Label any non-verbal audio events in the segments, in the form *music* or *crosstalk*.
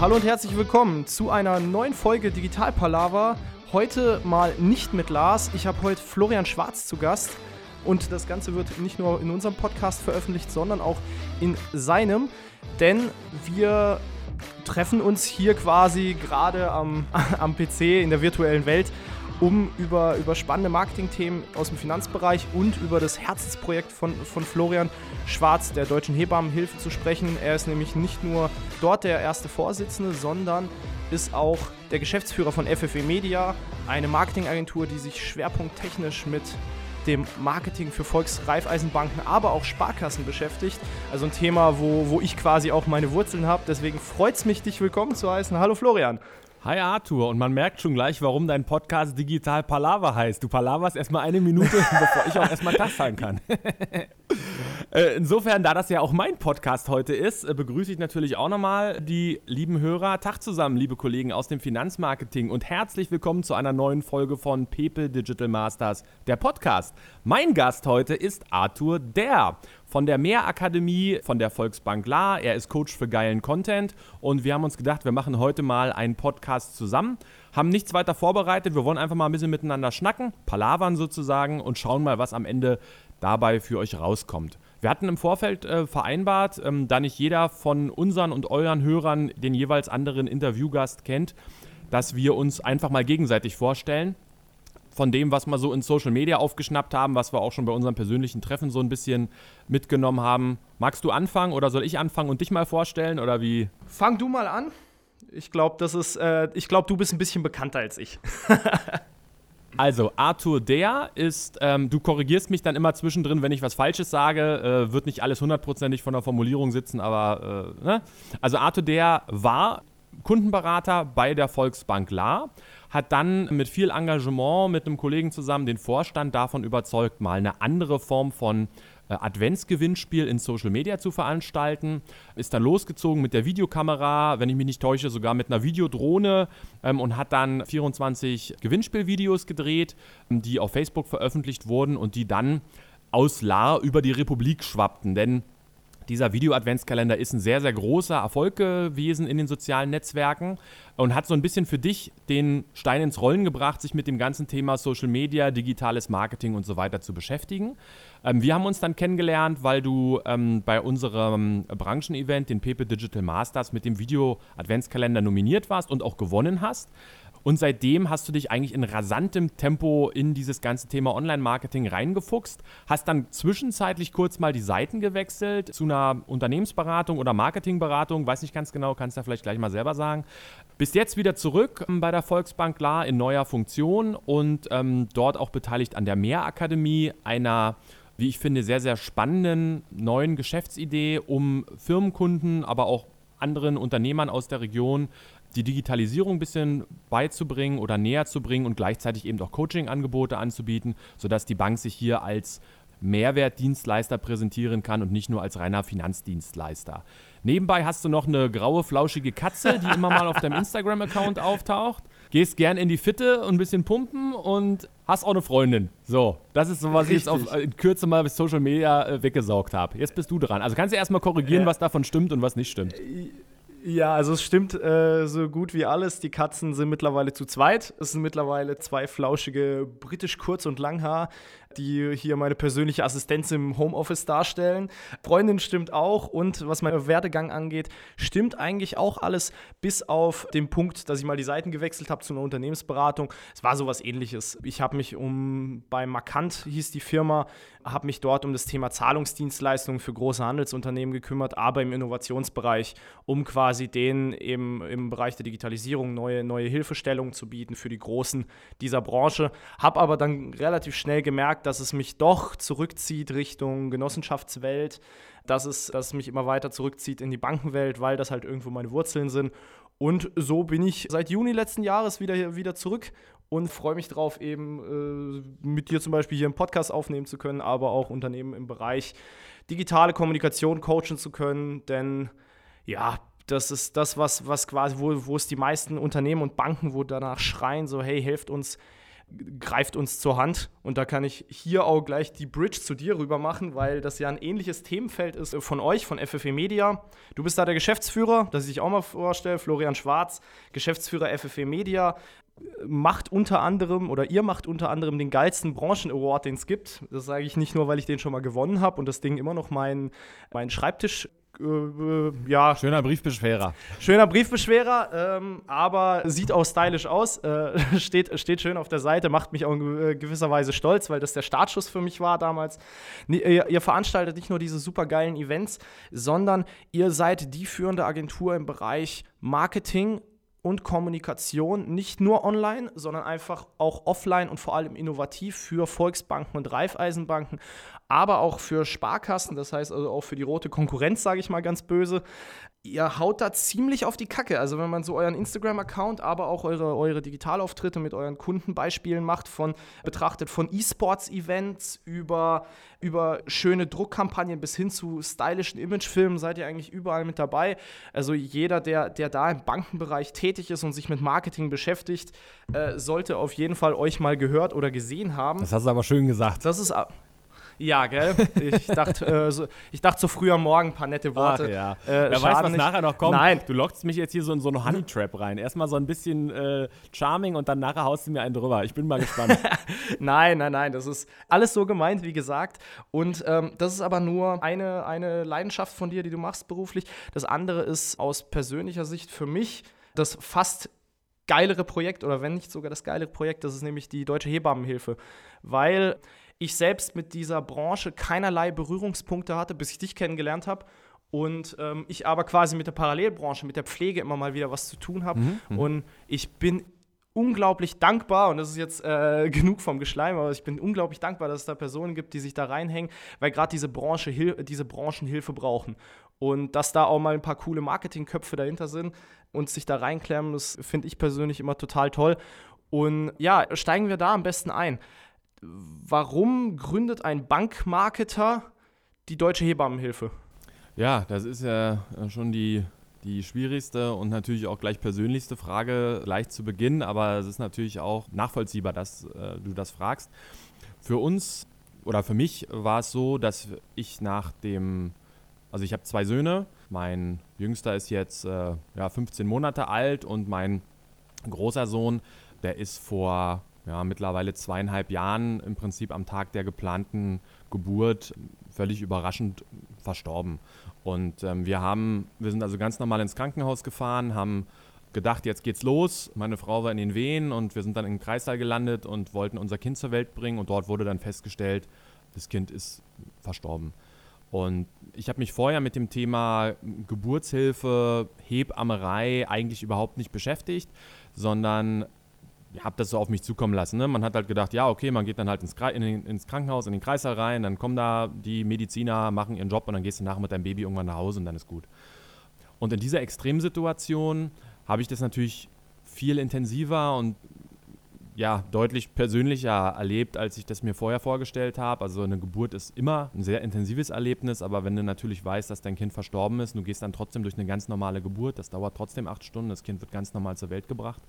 Hallo und herzlich willkommen zu einer neuen Folge Digital Palaver. Heute mal nicht mit Lars. Ich habe heute Florian Schwarz zu Gast. Und das Ganze wird nicht nur in unserem Podcast veröffentlicht, sondern auch in seinem. Denn wir treffen uns hier quasi gerade am, *laughs* am PC in der virtuellen Welt um über, über spannende Marketingthemen aus dem Finanzbereich und über das Herzensprojekt von, von Florian Schwarz, der Deutschen Hebammenhilfe, zu sprechen. Er ist nämlich nicht nur dort der erste Vorsitzende, sondern ist auch der Geschäftsführer von FFE Media, eine Marketingagentur, die sich schwerpunkttechnisch mit dem Marketing für Volksreifeisenbanken, aber auch Sparkassen beschäftigt. Also ein Thema, wo, wo ich quasi auch meine Wurzeln habe. Deswegen freut es mich, dich willkommen zu heißen. Hallo Florian. Hi Arthur, und man merkt schon gleich, warum dein Podcast Digital Palaver heißt. Du palaverst erstmal eine Minute, *laughs* bevor ich auch erstmal Tag sagen kann. *laughs* Äh, insofern, da das ja auch mein Podcast heute ist, äh, begrüße ich natürlich auch nochmal die lieben Hörer. Tag zusammen, liebe Kollegen aus dem Finanzmarketing und herzlich willkommen zu einer neuen Folge von Pepe Digital Masters, der Podcast. Mein Gast heute ist Arthur Der von der Mehrakademie von der Volksbank La. Er ist Coach für geilen Content und wir haben uns gedacht, wir machen heute mal einen Podcast zusammen. Haben nichts weiter vorbereitet, wir wollen einfach mal ein bisschen miteinander schnacken, palavern sozusagen und schauen mal, was am Ende dabei für euch rauskommt. Wir hatten im Vorfeld äh, vereinbart, ähm, da nicht jeder von unseren und euren Hörern den jeweils anderen Interviewgast kennt, dass wir uns einfach mal gegenseitig vorstellen. Von dem, was wir so in Social Media aufgeschnappt haben, was wir auch schon bei unserem persönlichen Treffen so ein bisschen mitgenommen haben. Magst du anfangen oder soll ich anfangen und dich mal vorstellen oder wie? Fang du mal an. Ich glaube, das ist, äh, ich glaube, du bist ein bisschen bekannter als ich. *laughs* Also, Arthur Der ist, ähm, du korrigierst mich dann immer zwischendrin, wenn ich was Falsches sage, äh, wird nicht alles hundertprozentig von der Formulierung sitzen, aber, äh, ne? Also, Arthur Der war Kundenberater bei der Volksbank La, hat dann mit viel Engagement mit einem Kollegen zusammen den Vorstand davon überzeugt, mal eine andere Form von äh, Adventsgewinnspiel in Social Media zu veranstalten. Ist dann losgezogen mit der Videokamera, wenn ich mich nicht täusche, sogar mit einer Videodrohne ähm, und hat dann 24 Gewinnspielvideos gedreht, ähm, die auf Facebook veröffentlicht wurden und die dann aus Lahr über die Republik schwappten. Denn dieser Video-Adventskalender ist ein sehr, sehr großer Erfolg gewesen in den sozialen Netzwerken und hat so ein bisschen für dich den Stein ins Rollen gebracht, sich mit dem ganzen Thema Social Media, digitales Marketing und so weiter zu beschäftigen. Ähm, wir haben uns dann kennengelernt, weil du ähm, bei unserem Branchenevent, den Pepe Digital Masters, mit dem Video-Adventskalender nominiert warst und auch gewonnen hast. Und seitdem hast du dich eigentlich in rasantem Tempo in dieses ganze Thema Online-Marketing reingefuchst, hast dann zwischenzeitlich kurz mal die Seiten gewechselt zu einer Unternehmensberatung oder Marketingberatung, weiß nicht ganz genau, kannst du vielleicht gleich mal selber sagen. Bist jetzt wieder zurück ähm, bei der Volksbank klar in neuer Funktion und ähm, dort auch beteiligt an der Mehrakademie, einer wie ich finde, sehr, sehr spannenden neuen Geschäftsidee, um Firmenkunden, aber auch anderen Unternehmern aus der Region die Digitalisierung ein bisschen beizubringen oder näher zu bringen und gleichzeitig eben auch Coaching-Angebote anzubieten, sodass die Bank sich hier als Mehrwertdienstleister präsentieren kann und nicht nur als reiner Finanzdienstleister. Nebenbei hast du noch eine graue, flauschige Katze, die immer mal auf deinem Instagram-Account auftaucht. Gehst gern in die Fitte und ein bisschen pumpen und hast auch eine Freundin. So, das ist so, was Richtig. ich jetzt auf, in Kürze mal bis Social Media äh, weggesaugt habe. Jetzt bist du dran. Also kannst du erstmal korrigieren, äh, was davon stimmt und was nicht stimmt. Ja, also es stimmt äh, so gut wie alles. Die Katzen sind mittlerweile zu zweit. Es sind mittlerweile zwei flauschige britisch Kurz- und Langhaar, die hier meine persönliche Assistenz im Homeoffice darstellen. Freundin stimmt auch und was meinen Werdegang angeht, stimmt eigentlich auch alles, bis auf den Punkt, dass ich mal die Seiten gewechselt habe zu einer Unternehmensberatung. Es war sowas ähnliches. Ich habe mich um, bei Markant hieß die Firma, habe mich dort um das Thema Zahlungsdienstleistungen für große Handelsunternehmen gekümmert, aber im Innovationsbereich, um quasi denen eben im Bereich der Digitalisierung neue, neue Hilfestellungen zu bieten für die Großen dieser Branche. Habe aber dann relativ schnell gemerkt, dass es mich doch zurückzieht Richtung Genossenschaftswelt, dass es, dass es mich immer weiter zurückzieht in die Bankenwelt, weil das halt irgendwo meine Wurzeln sind. Und so bin ich seit Juni letzten Jahres wieder, wieder zurück und freue mich darauf, eben äh, mit dir zum Beispiel hier einen Podcast aufnehmen zu können, aber auch Unternehmen im Bereich digitale Kommunikation coachen zu können. Denn ja, das ist das, was, was quasi, wo, wo es die meisten Unternehmen und Banken, wo danach schreien, so, hey, helft uns greift uns zur Hand. Und da kann ich hier auch gleich die Bridge zu dir rüber machen, weil das ja ein ähnliches Themenfeld ist von euch, von FFE Media. Du bist da der Geschäftsführer, dass ich dich auch mal vorstelle, Florian Schwarz, Geschäftsführer FFE Media macht unter anderem oder ihr macht unter anderem den geilsten Branchen-Award, den es gibt. Das sage ich nicht nur, weil ich den schon mal gewonnen habe und das Ding immer noch mein, mein Schreibtisch äh, ja. Schöner Briefbeschwerer. Schöner Briefbeschwerer, ähm, aber sieht auch stylisch aus. Äh, *laughs* steht, steht schön auf der Seite, macht mich auch in äh, gewisser Weise stolz, weil das der Startschuss für mich war damals. Ihr, ihr veranstaltet nicht nur diese supergeilen Events, sondern ihr seid die führende Agentur im Bereich Marketing und Kommunikation, nicht nur online, sondern einfach auch offline und vor allem innovativ für Volksbanken und Raiffeisenbanken, aber auch für Sparkassen, das heißt also auch für die rote Konkurrenz, sage ich mal ganz böse. Ihr haut da ziemlich auf die Kacke. Also wenn man so euren Instagram-Account, aber auch eure, eure Digitalauftritte mit euren Kundenbeispielen macht, von betrachtet von E-Sports-Events über, über schöne Druckkampagnen bis hin zu stylischen Imagefilmen, seid ihr eigentlich überall mit dabei. Also jeder, der, der da im Bankenbereich tätig ist und sich mit Marketing beschäftigt, äh, sollte auf jeden Fall euch mal gehört oder gesehen haben. Das hast du aber schön gesagt. Das ist ja, gell? Ich dachte, äh, so, ich dachte so früh am Morgen ein paar nette Worte. Ach, ja. Äh, Wer weiß, was nicht. nachher noch kommt. Nein. Du lockst mich jetzt hier so in so eine Honey Trap rein. Erstmal so ein bisschen äh, charming und dann nachher haust du mir einen drüber. Ich bin mal gespannt. *laughs* nein, nein, nein. Das ist alles so gemeint, wie gesagt. Und ähm, das ist aber nur eine, eine Leidenschaft von dir, die du machst beruflich. Das andere ist aus persönlicher Sicht für mich das fast geilere Projekt oder wenn nicht sogar das geilere Projekt, das ist nämlich die Deutsche Hebammenhilfe. Weil ich selbst mit dieser Branche keinerlei Berührungspunkte hatte, bis ich dich kennengelernt habe. Und ähm, ich aber quasi mit der Parallelbranche, mit der Pflege immer mal wieder was zu tun habe. Mhm, mhm, und ich bin unglaublich dankbar, und das ist jetzt äh, *laughs* genug vom Geschleim, aber ich bin unglaublich dankbar, dass es da Personen gibt, die sich da reinhängen, weil gerade diese Branche, diese Branchen Hilfe brauchen. Und dass da auch mal ein paar coole Marketingköpfe dahinter sind und sich da reinklemmen, das finde ich persönlich immer total toll. Und ja, steigen wir da am besten ein warum gründet ein Bankmarketer die Deutsche Hebammenhilfe? Ja, das ist ja schon die, die schwierigste und natürlich auch gleich persönlichste Frage gleich zu Beginn, aber es ist natürlich auch nachvollziehbar, dass äh, du das fragst. Für uns oder für mich war es so, dass ich nach dem, also ich habe zwei Söhne, mein jüngster ist jetzt äh, ja, 15 Monate alt und mein großer Sohn, der ist vor ja, mittlerweile zweieinhalb Jahren im Prinzip am Tag der geplanten Geburt völlig überraschend verstorben. Und ähm, wir haben, wir sind also ganz normal ins Krankenhaus gefahren, haben gedacht, jetzt geht's los. Meine Frau war in den Wehen und wir sind dann im Kreissaal gelandet und wollten unser Kind zur Welt bringen und dort wurde dann festgestellt, das Kind ist verstorben. Und ich habe mich vorher mit dem Thema Geburtshilfe, Hebammerei eigentlich überhaupt nicht beschäftigt, sondern habe das so auf mich zukommen lassen. Ne? Man hat halt gedacht, ja, okay, man geht dann halt ins, in ins, Krankenhaus, in den Kreissaal rein, dann kommen da die Mediziner, machen ihren Job und dann gehst du nachher mit deinem Baby irgendwann nach Hause und dann ist gut. Und in dieser Extremsituation habe ich das natürlich viel intensiver und ja, deutlich persönlicher erlebt, als ich das mir vorher vorgestellt habe. Also eine Geburt ist immer ein sehr intensives Erlebnis, aber wenn du natürlich weißt, dass dein Kind verstorben ist, du gehst dann trotzdem durch eine ganz normale Geburt, das dauert trotzdem acht Stunden, das Kind wird ganz normal zur Welt gebracht,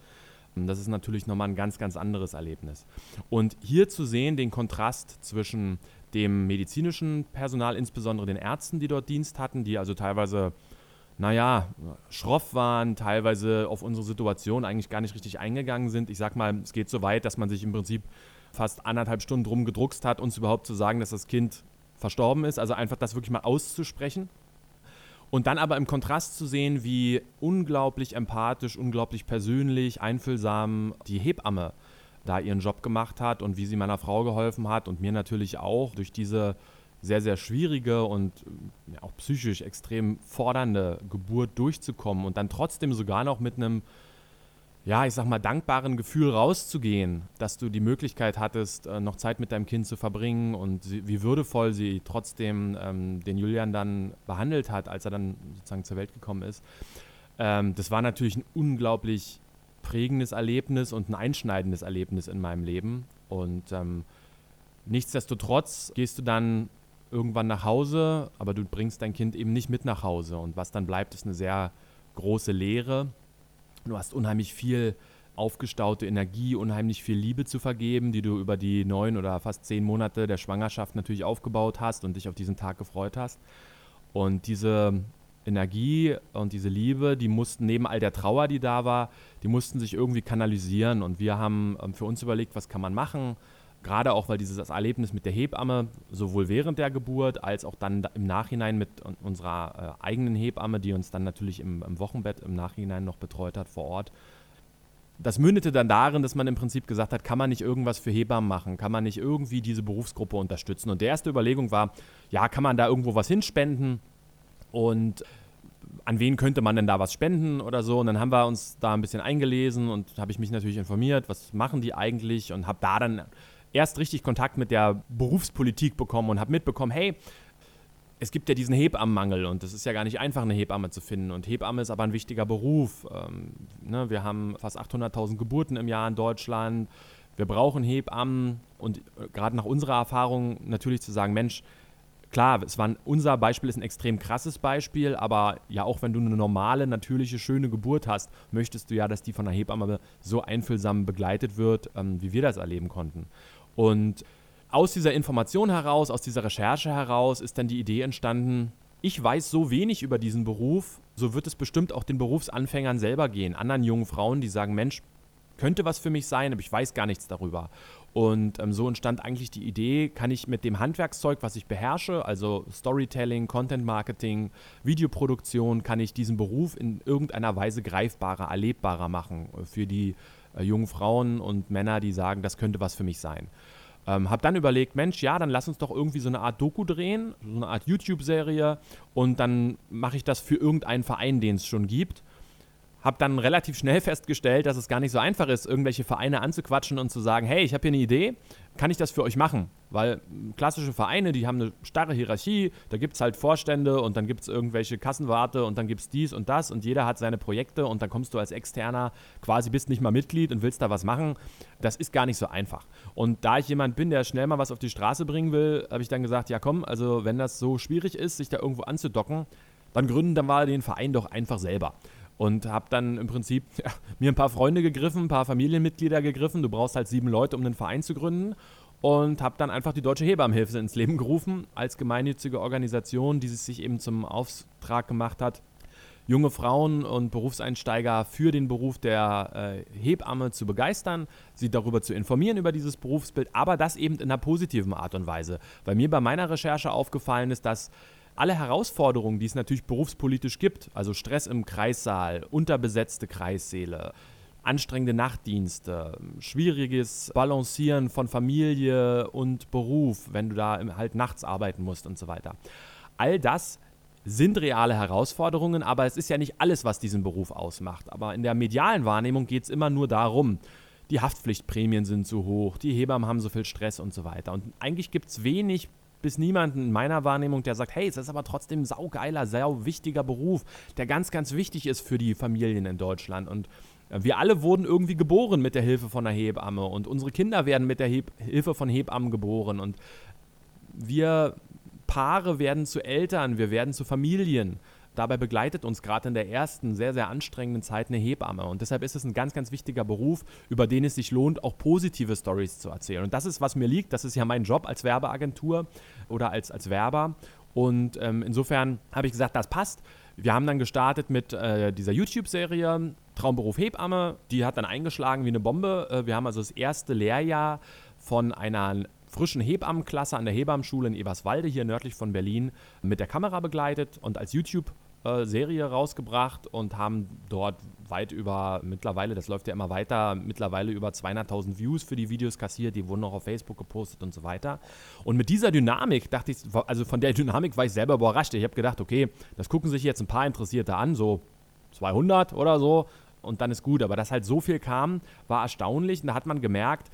das ist natürlich nochmal ein ganz, ganz anderes Erlebnis. Und hier zu sehen, den Kontrast zwischen dem medizinischen Personal, insbesondere den Ärzten, die dort Dienst hatten, die also teilweise, naja, schroff waren, teilweise auf unsere Situation eigentlich gar nicht richtig eingegangen sind. Ich sag mal, es geht so weit, dass man sich im Prinzip fast anderthalb Stunden drum gedruckst hat, uns überhaupt zu sagen, dass das Kind verstorben ist. Also einfach das wirklich mal auszusprechen. Und dann aber im Kontrast zu sehen, wie unglaublich empathisch, unglaublich persönlich, einfühlsam die Hebamme da ihren Job gemacht hat und wie sie meiner Frau geholfen hat und mir natürlich auch durch diese sehr, sehr schwierige und ja, auch psychisch extrem fordernde Geburt durchzukommen und dann trotzdem sogar noch mit einem ja, ich sag mal, dankbaren Gefühl rauszugehen, dass du die Möglichkeit hattest, äh, noch Zeit mit deinem Kind zu verbringen und wie würdevoll sie trotzdem ähm, den Julian dann behandelt hat, als er dann sozusagen zur Welt gekommen ist. Ähm, das war natürlich ein unglaublich prägendes Erlebnis und ein einschneidendes Erlebnis in meinem Leben. Und ähm, nichtsdestotrotz gehst du dann irgendwann nach Hause, aber du bringst dein Kind eben nicht mit nach Hause. Und was dann bleibt, ist eine sehr große Leere Du hast unheimlich viel aufgestaute Energie, unheimlich viel Liebe zu vergeben, die du über die neun oder fast zehn Monate der Schwangerschaft natürlich aufgebaut hast und dich auf diesen Tag gefreut hast. Und diese Energie und diese Liebe, die mussten neben all der Trauer, die da war, die mussten sich irgendwie kanalisieren. Und wir haben ähm, für uns überlegt, was kann man machen. Gerade auch, weil dieses Erlebnis mit der Hebamme sowohl während der Geburt als auch dann im Nachhinein mit unserer äh, eigenen Hebamme, die uns dann natürlich im, im Wochenbett im Nachhinein noch betreut hat vor Ort, das mündete dann darin, dass man im Prinzip gesagt hat, kann man nicht irgendwas für Hebammen machen? Kann man nicht irgendwie diese Berufsgruppe unterstützen? Und die erste Überlegung war, ja, kann man da irgendwo was hinspenden? Und an wen könnte man denn da was spenden oder so? Und dann haben wir uns da ein bisschen eingelesen und habe ich mich natürlich informiert, was machen die eigentlich? Und habe da dann erst richtig Kontakt mit der Berufspolitik bekommen und habe mitbekommen, hey, es gibt ja diesen Hebammenmangel und es ist ja gar nicht einfach, eine Hebamme zu finden. Und Hebamme ist aber ein wichtiger Beruf. Ähm, ne, wir haben fast 800.000 Geburten im Jahr in Deutschland. Wir brauchen Hebammen und äh, gerade nach unserer Erfahrung natürlich zu sagen, Mensch, klar, es war unser Beispiel ist ein extrem krasses Beispiel, aber ja auch wenn du eine normale, natürliche, schöne Geburt hast, möchtest du ja, dass die von einer Hebamme so einfühlsam begleitet wird, ähm, wie wir das erleben konnten. Und aus dieser Information heraus, aus dieser Recherche heraus ist dann die Idee entstanden, ich weiß so wenig über diesen Beruf, so wird es bestimmt auch den Berufsanfängern selber gehen, anderen jungen Frauen, die sagen, Mensch, könnte was für mich sein, aber ich weiß gar nichts darüber. Und ähm, so entstand eigentlich die Idee, kann ich mit dem Handwerkszeug, was ich beherrsche, also Storytelling, Content Marketing, Videoproduktion, kann ich diesen Beruf in irgendeiner Weise greifbarer, erlebbarer machen für die äh, jungen Frauen und Männer, die sagen, das könnte was für mich sein. Ähm, hab dann überlegt, Mensch, ja, dann lass uns doch irgendwie so eine Art Doku drehen, so eine Art YouTube-Serie und dann mache ich das für irgendeinen Verein, den es schon gibt. Hab dann relativ schnell festgestellt, dass es gar nicht so einfach ist, irgendwelche Vereine anzuquatschen und zu sagen, hey, ich habe hier eine Idee, kann ich das für euch machen? Weil klassische Vereine, die haben eine starre Hierarchie, da gibt es halt Vorstände und dann gibt es irgendwelche Kassenwarte und dann gibt es dies und das und jeder hat seine Projekte und dann kommst du als Externer quasi bist nicht mal Mitglied und willst da was machen. Das ist gar nicht so einfach. Und da ich jemand bin, der schnell mal was auf die Straße bringen will, habe ich dann gesagt, ja komm, also wenn das so schwierig ist, sich da irgendwo anzudocken, dann gründen dann mal den Verein doch einfach selber und habe dann im Prinzip *laughs* ja, mir ein paar Freunde gegriffen, ein paar Familienmitglieder gegriffen. Du brauchst halt sieben Leute, um einen Verein zu gründen. Und habe dann einfach die Deutsche Hebammenhilfe ins Leben gerufen, als gemeinnützige Organisation, die sich eben zum Auftrag gemacht hat, junge Frauen und Berufseinsteiger für den Beruf der äh, Hebamme zu begeistern, sie darüber zu informieren über dieses Berufsbild, aber das eben in einer positiven Art und Weise. Weil mir bei meiner Recherche aufgefallen ist, dass alle Herausforderungen, die es natürlich berufspolitisch gibt, also Stress im Kreissaal, unterbesetzte Kreissäle, anstrengende Nachtdienste, schwieriges Balancieren von Familie und Beruf, wenn du da halt nachts arbeiten musst und so weiter. All das sind reale Herausforderungen, aber es ist ja nicht alles, was diesen Beruf ausmacht. Aber in der medialen Wahrnehmung geht es immer nur darum, die Haftpflichtprämien sind zu hoch, die Hebammen haben so viel Stress und so weiter. Und eigentlich gibt es wenig bis niemanden in meiner Wahrnehmung, der sagt, hey, es ist aber trotzdem saugeiler, sau wichtiger Beruf, der ganz, ganz wichtig ist für die Familien in Deutschland. Und äh, wir alle wurden irgendwie geboren mit der Hilfe von einer Hebamme und unsere Kinder werden mit der Heb Hilfe von Hebammen geboren und wir Paare werden zu Eltern, wir werden zu Familien. Dabei begleitet uns gerade in der ersten sehr, sehr anstrengenden Zeit eine Hebamme. Und deshalb ist es ein ganz, ganz wichtiger Beruf, über den es sich lohnt, auch positive Stories zu erzählen. Und das ist, was mir liegt. Das ist ja mein Job als Werbeagentur oder als, als Werber. Und ähm, insofern habe ich gesagt, das passt. Wir haben dann gestartet mit äh, dieser YouTube-Serie Traumberuf Hebamme. Die hat dann eingeschlagen wie eine Bombe. Äh, wir haben also das erste Lehrjahr von einer frischen Hebammenklasse an der Hebammenschule in Eberswalde, hier nördlich von Berlin, mit der Kamera begleitet und als YouTube Serie rausgebracht und haben dort weit über, mittlerweile, das läuft ja immer weiter, mittlerweile über 200.000 Views für die Videos kassiert, die wurden auch auf Facebook gepostet und so weiter. Und mit dieser Dynamik dachte ich, also von der Dynamik war ich selber überrascht. Ich habe gedacht, okay, das gucken sich jetzt ein paar Interessierte an, so 200 oder so, und dann ist gut. Aber dass halt so viel kam, war erstaunlich und da hat man gemerkt,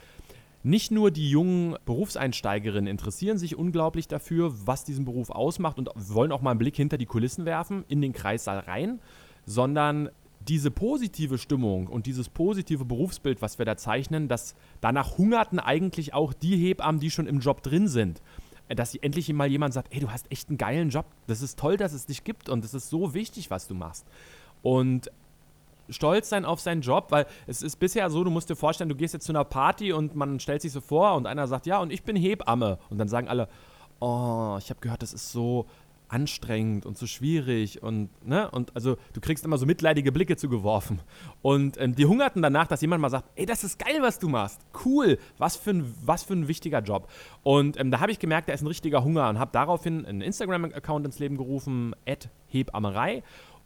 nicht nur die jungen Berufseinsteigerinnen interessieren sich unglaublich dafür, was diesen Beruf ausmacht und wollen auch mal einen Blick hinter die Kulissen werfen, in den Kreissaal rein, sondern diese positive Stimmung und dieses positive Berufsbild, was wir da zeichnen, das danach hungerten eigentlich auch die Hebammen, die schon im Job drin sind. Dass endlich mal jemand sagt, ey, du hast echt einen geilen Job. Das ist toll, dass es dich gibt und es ist so wichtig, was du machst. Und stolz sein auf seinen Job, weil es ist bisher so, du musst dir vorstellen, du gehst jetzt zu einer Party und man stellt sich so vor und einer sagt, ja, und ich bin Hebamme. Und dann sagen alle, oh, ich habe gehört, das ist so anstrengend und so schwierig und ne und also du kriegst immer so mitleidige Blicke zugeworfen. Und ähm, die hungerten danach, dass jemand mal sagt, ey, das ist geil, was du machst, cool, was für ein was für ein wichtiger Job. Und ähm, da habe ich gemerkt, da ist ein richtiger Hunger und habe daraufhin einen Instagram-Account ins Leben gerufen, @hebammerei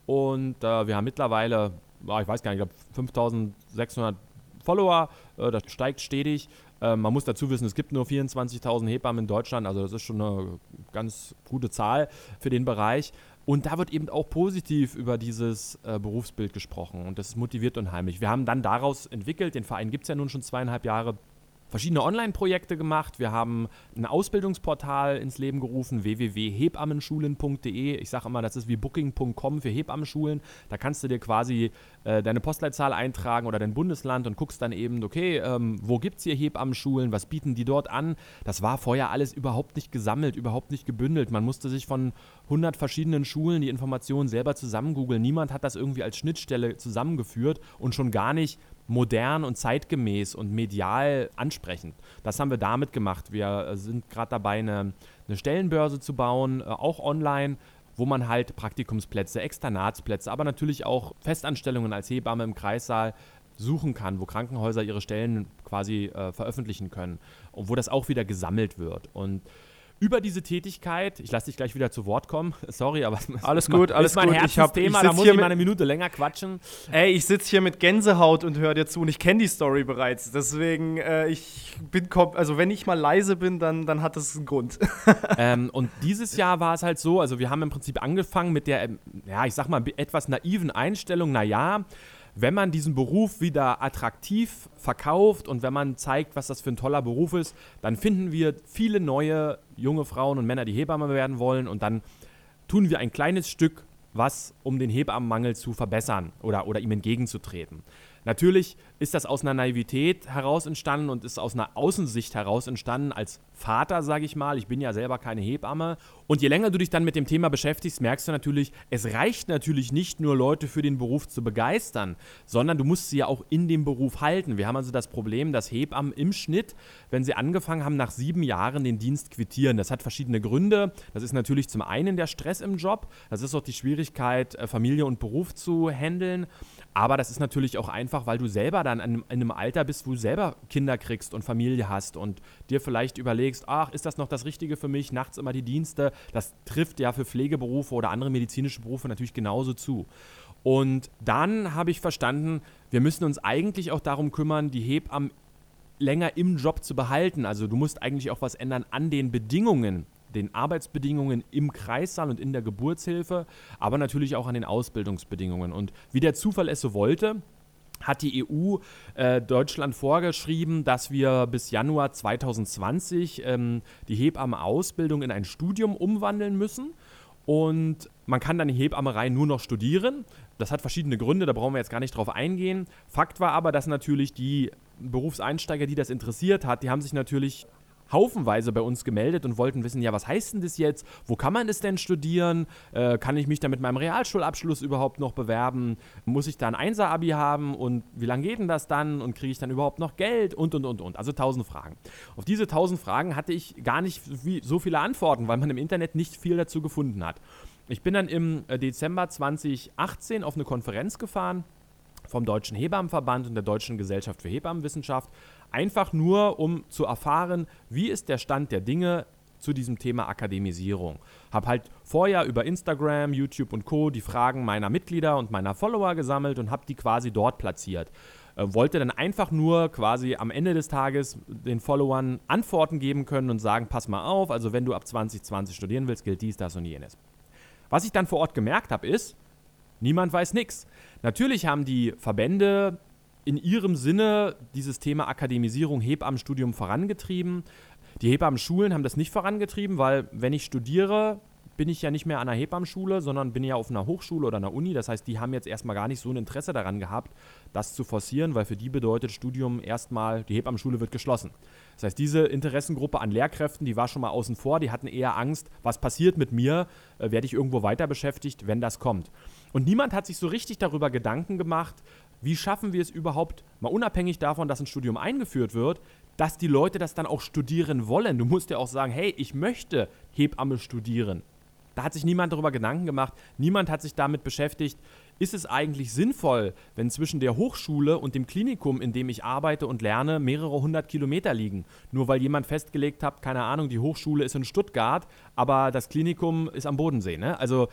und äh, wir haben mittlerweile, ich weiß gar nicht, ich glaube 5.600 Follower, äh, das steigt stetig ähm, man muss dazu wissen, es gibt nur 24.000 Hebammen in Deutschland, also das ist schon eine ganz gute Zahl für den Bereich. Und da wird eben auch positiv über dieses äh, Berufsbild gesprochen und das motiviert unheimlich. Wir haben dann daraus entwickelt, den Verein gibt es ja nun schon zweieinhalb Jahre, verschiedene Online-Projekte gemacht. Wir haben ein Ausbildungsportal ins Leben gerufen, www.hebammenschulen.de. Ich sage immer, das ist wie booking.com für Hebammenschulen. Da kannst du dir quasi äh, deine Postleitzahl eintragen oder dein Bundesland und guckst dann eben, okay, ähm, wo gibt es hier Hebammenschulen, was bieten die dort an? Das war vorher alles überhaupt nicht gesammelt, überhaupt nicht gebündelt. Man musste sich von 100 verschiedenen Schulen die Informationen selber zusammen googeln. Niemand hat das irgendwie als Schnittstelle zusammengeführt und schon gar nicht modern und zeitgemäß und medial ansprechend. Das haben wir damit gemacht. Wir äh, sind gerade dabei, eine, eine, Stellenbörse zu bauen, äh, auch online, wo man halt Praktikumsplätze, Externatsplätze, aber natürlich auch Festanstellungen als Hebamme im Kreissaal suchen kann, wo Krankenhäuser ihre Stellen quasi äh, veröffentlichen können und wo das auch wieder gesammelt wird. Und über diese Tätigkeit, ich lasse dich gleich wieder zu Wort kommen, *laughs* sorry, aber alles gut, alles ist mein gut. Herzensthema, da muss ich mal eine Minute länger quatschen. Ey, ich sitze hier mit Gänsehaut und höre dir zu und ich kenne die Story bereits, deswegen äh, ich bin, also wenn ich mal leise bin, dann, dann hat das einen Grund. *laughs* ähm, und dieses Jahr war es halt so, also wir haben im Prinzip angefangen mit der, ähm, ja, ich sag mal, etwas naiven Einstellung, naja, wenn man diesen Beruf wieder attraktiv verkauft und wenn man zeigt, was das für ein toller Beruf ist, dann finden wir viele neue junge Frauen und Männer, die Hebamme werden wollen und dann tun wir ein kleines Stück was, um den Hebammenmangel zu verbessern oder, oder ihm entgegenzutreten. Natürlich ist das aus einer Naivität heraus entstanden und ist aus einer Außensicht heraus entstanden als Vater, sage ich mal. Ich bin ja selber keine Hebamme. Und je länger du dich dann mit dem Thema beschäftigst, merkst du natürlich, es reicht natürlich nicht nur Leute für den Beruf zu begeistern, sondern du musst sie ja auch in dem Beruf halten. Wir haben also das Problem, dass Hebammen im Schnitt, wenn sie angefangen haben, nach sieben Jahren den Dienst quittieren. Das hat verschiedene Gründe. Das ist natürlich zum einen der Stress im Job. Das ist auch die Schwierigkeit, äh, Familie und Beruf zu handeln. Aber das ist natürlich auch einfach, weil du selber dann in einem Alter bist, wo du selber Kinder kriegst und Familie hast und dir vielleicht überlegst, ach, ist das noch das Richtige für mich? Nachts immer die Dienste. Das trifft ja für Pflegeberufe oder andere medizinische Berufe natürlich genauso zu. Und dann habe ich verstanden, wir müssen uns eigentlich auch darum kümmern, die Hebammen länger im Job zu behalten. Also du musst eigentlich auch was ändern an den Bedingungen, den Arbeitsbedingungen im Kreissaal und in der Geburtshilfe, aber natürlich auch an den Ausbildungsbedingungen. Und wie der Zufall es so wollte, hat die EU äh, Deutschland vorgeschrieben, dass wir bis Januar 2020 ähm, die Hebammenausbildung in ein Studium umwandeln müssen. Und man kann dann die Hebammerei nur noch studieren. Das hat verschiedene Gründe, da brauchen wir jetzt gar nicht drauf eingehen. Fakt war aber, dass natürlich die Berufseinsteiger, die das interessiert hat, die haben sich natürlich haufenweise bei uns gemeldet und wollten wissen, ja, was heißt denn das jetzt? Wo kann man das denn studieren? Äh, kann ich mich da mit meinem Realschulabschluss überhaupt noch bewerben? Muss ich da ein Einser-Abi haben? Und wie lange geht denn das dann? Und kriege ich dann überhaupt noch Geld? Und, und, und, und. Also tausend Fragen. Auf diese tausend Fragen hatte ich gar nicht so viele Antworten, weil man im Internet nicht viel dazu gefunden hat. Ich bin dann im äh, Dezember 2018 auf eine Konferenz gefahren vom Deutschen Hebammenverband und der Deutschen Gesellschaft für Hebammenwissenschaft Einfach nur, um zu erfahren, wie ist der Stand der Dinge zu diesem Thema Akademisierung. Habe halt vorher über Instagram, YouTube und Co. die Fragen meiner Mitglieder und meiner Follower gesammelt und habe die quasi dort platziert. Äh, wollte dann einfach nur quasi am Ende des Tages den Followern Antworten geben können und sagen, pass mal auf, also wenn du ab 2020 studieren willst, gilt dies, das und jenes. Was ich dann vor Ort gemerkt habe, ist, niemand weiß nichts. Natürlich haben die Verbände in ihrem Sinne dieses Thema Akademisierung Hebammenstudium vorangetrieben. Die Hebammenschulen haben das nicht vorangetrieben, weil wenn ich studiere, bin ich ja nicht mehr an einer Hebammenschule, sondern bin ja auf einer Hochschule oder einer Uni. Das heißt, die haben jetzt erstmal gar nicht so ein Interesse daran gehabt, das zu forcieren, weil für die bedeutet Studium erstmal, die Hebammenschule wird geschlossen. Das heißt, diese Interessengruppe an Lehrkräften, die war schon mal außen vor, die hatten eher Angst, was passiert mit mir, äh, werde ich irgendwo weiter beschäftigt, wenn das kommt. Und niemand hat sich so richtig darüber Gedanken gemacht, wie schaffen wir es überhaupt, mal unabhängig davon, dass ein Studium eingeführt wird, dass die Leute das dann auch studieren wollen. Du musst ja auch sagen, hey, ich möchte Hebamme studieren. Da hat sich niemand darüber Gedanken gemacht, niemand hat sich damit beschäftigt, ist es eigentlich sinnvoll, wenn zwischen der Hochschule und dem Klinikum, in dem ich arbeite und lerne, mehrere hundert Kilometer liegen. Nur weil jemand festgelegt hat, keine Ahnung, die Hochschule ist in Stuttgart, aber das Klinikum ist am Bodensee. Ne? Also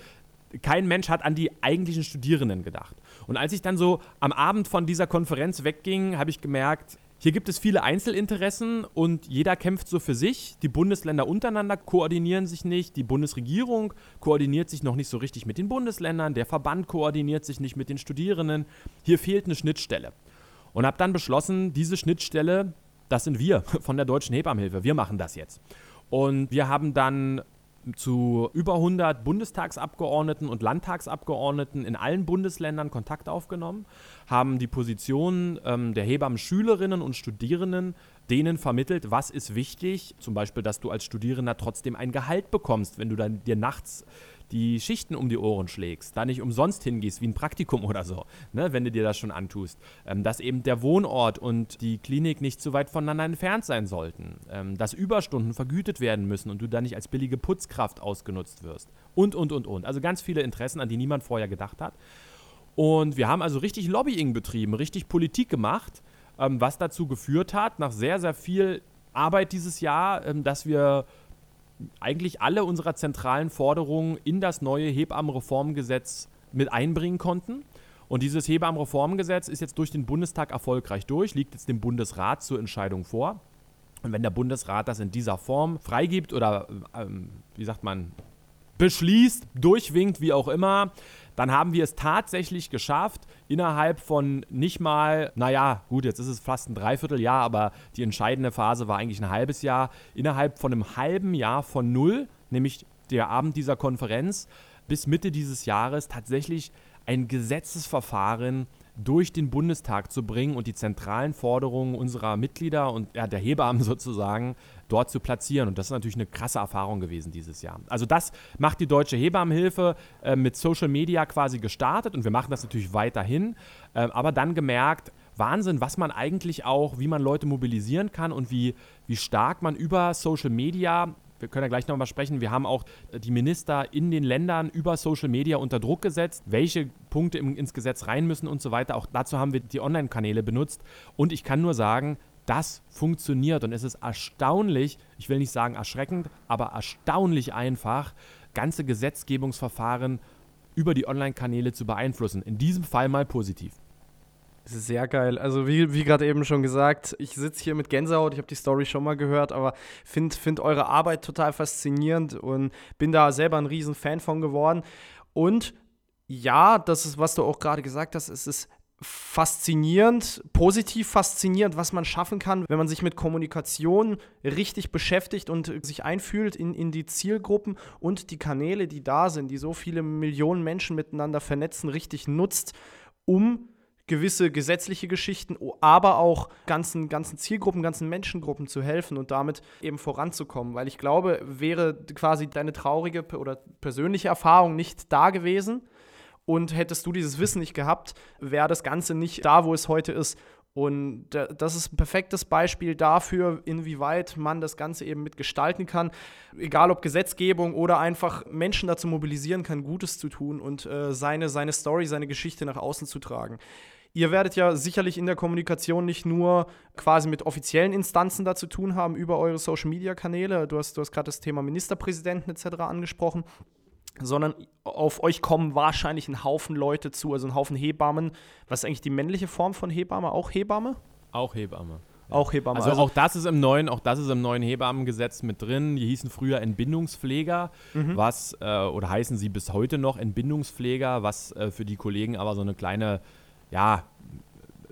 kein Mensch hat an die eigentlichen Studierenden gedacht. Und als ich dann so am Abend von dieser Konferenz wegging, habe ich gemerkt, hier gibt es viele Einzelinteressen und jeder kämpft so für sich. Die Bundesländer untereinander koordinieren sich nicht. Die Bundesregierung koordiniert sich noch nicht so richtig mit den Bundesländern. Der Verband koordiniert sich nicht mit den Studierenden. Hier fehlt eine Schnittstelle. Und habe dann beschlossen, diese Schnittstelle, das sind wir *laughs* von der Deutschen Hebammenhilfe. Wir machen das jetzt. Und wir haben dann zu über 100 Bundestagsabgeordneten und Landtagsabgeordneten in allen Bundesländern Kontakt aufgenommen, haben die Position ähm, der Hebammen-Schülerinnen und Studierenden denen vermittelt, was ist wichtig, zum Beispiel, dass du als Studierender trotzdem ein Gehalt bekommst, wenn du dann dir nachts die Schichten um die Ohren schlägst, da nicht umsonst hingehst, wie ein Praktikum oder so, ne, wenn du dir das schon antust, ähm, dass eben der Wohnort und die Klinik nicht zu weit voneinander entfernt sein sollten, ähm, dass Überstunden vergütet werden müssen und du da nicht als billige Putzkraft ausgenutzt wirst und, und, und, und. Also ganz viele Interessen, an die niemand vorher gedacht hat. Und wir haben also richtig Lobbying betrieben, richtig Politik gemacht, ähm, was dazu geführt hat, nach sehr, sehr viel Arbeit dieses Jahr, ähm, dass wir eigentlich alle unserer zentralen Forderungen in das neue Hebammenreformgesetz mit einbringen konnten. Und dieses Hebammenreformgesetz ist jetzt durch den Bundestag erfolgreich durch, liegt jetzt dem Bundesrat zur Entscheidung vor. Und wenn der Bundesrat das in dieser Form freigibt oder, ähm, wie sagt man, beschließt, durchwinkt, wie auch immer, dann haben wir es tatsächlich geschafft, innerhalb von nicht mal, naja, gut, jetzt ist es fast ein Dreivierteljahr, aber die entscheidende Phase war eigentlich ein halbes Jahr, innerhalb von einem halben Jahr von null, nämlich der Abend dieser Konferenz, bis Mitte dieses Jahres tatsächlich ein Gesetzesverfahren durch den Bundestag zu bringen und die zentralen Forderungen unserer Mitglieder und ja, der Hebammen *laughs* sozusagen dort zu platzieren. Und das ist natürlich eine krasse Erfahrung gewesen dieses Jahr. Also das macht die Deutsche Hebammenhilfe äh, mit Social Media quasi gestartet und wir machen das natürlich weiterhin, äh, aber dann gemerkt, Wahnsinn, was man eigentlich auch, wie man Leute mobilisieren kann und wie, wie stark man über Social Media wir können ja gleich nochmal sprechen. Wir haben auch die Minister in den Ländern über Social Media unter Druck gesetzt, welche Punkte im, ins Gesetz rein müssen und so weiter. Auch dazu haben wir die Online-Kanäle benutzt. Und ich kann nur sagen, das funktioniert und es ist erstaunlich, ich will nicht sagen erschreckend, aber erstaunlich einfach, ganze Gesetzgebungsverfahren über die Online-Kanäle zu beeinflussen. In diesem Fall mal positiv. Sehr geil. Also wie, wie gerade eben schon gesagt, ich sitze hier mit Gänsehaut, ich habe die Story schon mal gehört, aber finde find eure Arbeit total faszinierend und bin da selber ein riesen Fan von geworden. Und ja, das ist, was du auch gerade gesagt hast, es ist faszinierend, positiv faszinierend, was man schaffen kann, wenn man sich mit Kommunikation richtig beschäftigt und sich einfühlt in, in die Zielgruppen und die Kanäle, die da sind, die so viele Millionen Menschen miteinander vernetzen, richtig nutzt, um gewisse gesetzliche Geschichten, aber auch ganzen, ganzen Zielgruppen, ganzen Menschengruppen zu helfen und damit eben voranzukommen. Weil ich glaube, wäre quasi deine traurige oder persönliche Erfahrung nicht da gewesen, und hättest du dieses Wissen nicht gehabt, wäre das Ganze nicht da, wo es heute ist. Und das ist ein perfektes Beispiel dafür, inwieweit man das Ganze eben mitgestalten kann. Egal ob Gesetzgebung oder einfach Menschen dazu mobilisieren kann, Gutes zu tun und äh, seine, seine Story, seine Geschichte nach außen zu tragen. Ihr werdet ja sicherlich in der Kommunikation nicht nur quasi mit offiziellen Instanzen da zu tun haben über eure Social-Media-Kanäle. Du hast, du hast gerade das Thema Ministerpräsidenten etc. angesprochen sondern auf euch kommen wahrscheinlich ein Haufen Leute zu, also ein Haufen Hebammen. Was ist eigentlich die männliche Form von Hebamme? Auch Hebamme? Auch Hebamme. Auch Hebamme. Also, also, auch das ist im neuen, auch das ist im neuen Hebammengesetz mit drin. Die hießen früher Entbindungspfleger, mhm. was äh, oder heißen sie bis heute noch Entbindungspfleger, was äh, für die Kollegen aber so eine kleine, ja,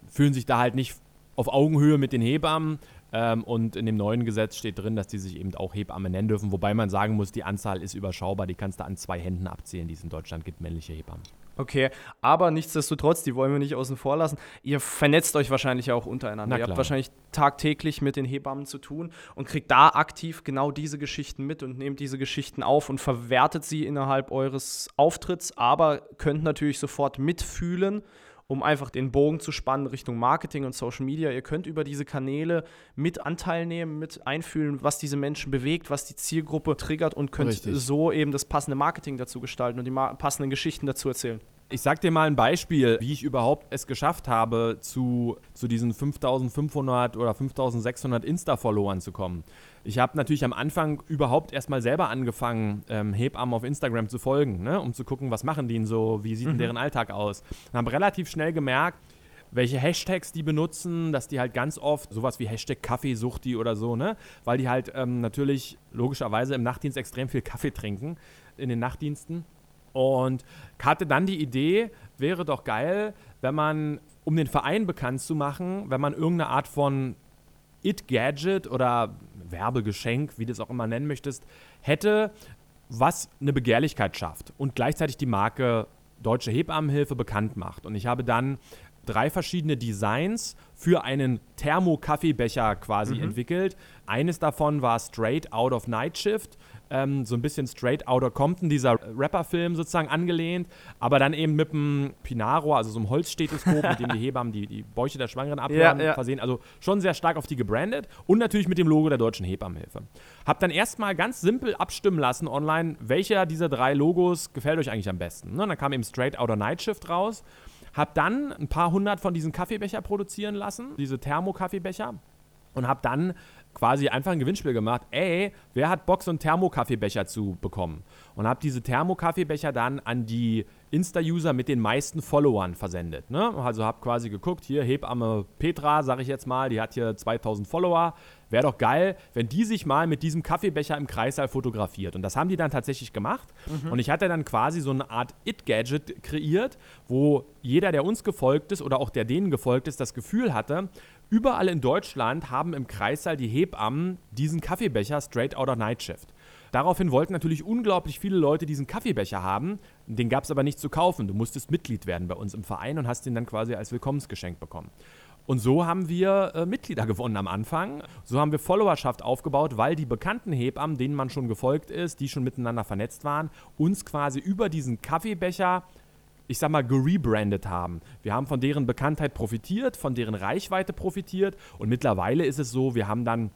fühlen sich da halt nicht auf Augenhöhe mit den Hebammen. Ähm, und in dem neuen Gesetz steht drin, dass die sich eben auch Hebamme nennen dürfen, wobei man sagen muss, die Anzahl ist überschaubar, die kannst du an zwei Händen abzählen, die es in Deutschland gibt, männliche Hebammen. Okay, aber nichtsdestotrotz, die wollen wir nicht außen vor lassen. Ihr vernetzt euch wahrscheinlich auch untereinander. Ihr habt wahrscheinlich tagtäglich mit den Hebammen zu tun und kriegt da aktiv genau diese Geschichten mit und nehmt diese Geschichten auf und verwertet sie innerhalb eures Auftritts, aber könnt natürlich sofort mitfühlen um einfach den Bogen zu spannen Richtung Marketing und Social Media. Ihr könnt über diese Kanäle mit Anteil nehmen, mit einfühlen, was diese Menschen bewegt, was die Zielgruppe triggert und könnt Richtig. so eben das passende Marketing dazu gestalten und die passenden Geschichten dazu erzählen. Ich sag dir mal ein Beispiel, wie ich überhaupt es geschafft habe, zu, zu diesen 5500 oder 5600 Insta-Followern zu kommen. Ich habe natürlich am Anfang überhaupt erstmal selber angefangen, ähm, Hebammen auf Instagram zu folgen, ne? um zu gucken, was machen die denn so, wie sieht mhm. denn deren Alltag aus. Und habe relativ schnell gemerkt, welche Hashtags die benutzen, dass die halt ganz oft sowas wie Hashtag Kaffeesuchti oder so, ne? Weil die halt ähm, natürlich logischerweise im Nachtdienst extrem viel Kaffee trinken in den Nachtdiensten. Und hatte dann die Idee, wäre doch geil, wenn man, um den Verein bekannt zu machen, wenn man irgendeine Art von It-Gadget oder Werbegeschenk, wie du es auch immer nennen möchtest, hätte, was eine Begehrlichkeit schafft und gleichzeitig die Marke Deutsche Hebammenhilfe bekannt macht. Und ich habe dann drei verschiedene Designs für einen Thermo-Kaffeebecher quasi mhm. entwickelt. Eines davon war Straight Out of Night Shift ähm, so ein bisschen Straight Outta Compton, dieser Rapper-Film sozusagen angelehnt, aber dann eben mit einem Pinaro, also so einem Holzstethoskop, mit dem die *laughs* Hebammen die, die Bäuche der Schwangeren abhören, ja, ja. versehen. Also schon sehr stark auf die gebrandet und natürlich mit dem Logo der Deutschen Hebammenhilfe. Hab dann erstmal ganz simpel abstimmen lassen online, welcher dieser drei Logos gefällt euch eigentlich am besten. Ne? Dann kam eben Straight Outer Night Shift raus. Hab dann ein paar hundert von diesen Kaffeebecher produzieren lassen, diese Thermo-Kaffeebecher und habe dann quasi einfach ein Gewinnspiel gemacht. Ey, wer hat Bock, so einen Thermokaffeebecher zu bekommen? Und habe diese Thermokaffeebecher dann an die Insta-User mit den meisten Followern versendet. Ne? Also habe quasi geguckt, hier Hebamme Petra, sage ich jetzt mal, die hat hier 2000 Follower. Wäre doch geil, wenn die sich mal mit diesem Kaffeebecher im Kreißsaal fotografiert. Und das haben die dann tatsächlich gemacht. Mhm. Und ich hatte dann quasi so eine Art It-Gadget kreiert, wo jeder, der uns gefolgt ist oder auch der denen gefolgt ist, das Gefühl hatte, Überall in Deutschland haben im Kreissaal die Hebammen diesen Kaffeebecher Straight Outer Night Shift. Daraufhin wollten natürlich unglaublich viele Leute diesen Kaffeebecher haben. Den gab es aber nicht zu kaufen. Du musstest Mitglied werden bei uns im Verein und hast den dann quasi als Willkommensgeschenk bekommen. Und so haben wir äh, Mitglieder gewonnen am Anfang. So haben wir Followerschaft aufgebaut, weil die bekannten Hebammen, denen man schon gefolgt ist, die schon miteinander vernetzt waren, uns quasi über diesen Kaffeebecher ich sag mal, gerebrandet haben. Wir haben von deren Bekanntheit profitiert, von deren Reichweite profitiert und mittlerweile ist es so, wir haben dann,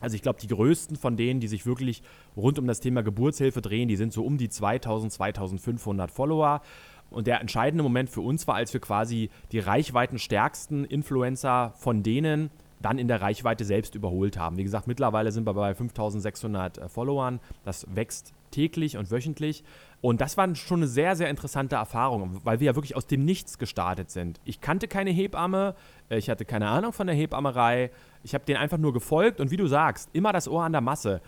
also ich glaube, die größten von denen, die sich wirklich rund um das Thema Geburtshilfe drehen, die sind so um die 2000, 2500 Follower. Und der entscheidende Moment für uns war, als wir quasi die reichweitenstärksten Influencer von denen dann in der Reichweite selbst überholt haben. Wie gesagt, mittlerweile sind wir bei 5600 äh, Followern. Das wächst täglich und wöchentlich. Und das war schon eine sehr, sehr interessante Erfahrung, weil wir ja wirklich aus dem Nichts gestartet sind. Ich kannte keine Hebamme, äh, ich hatte keine Ahnung von der Hebammerei. Ich habe denen einfach nur gefolgt und wie du sagst, immer das Ohr an der Masse.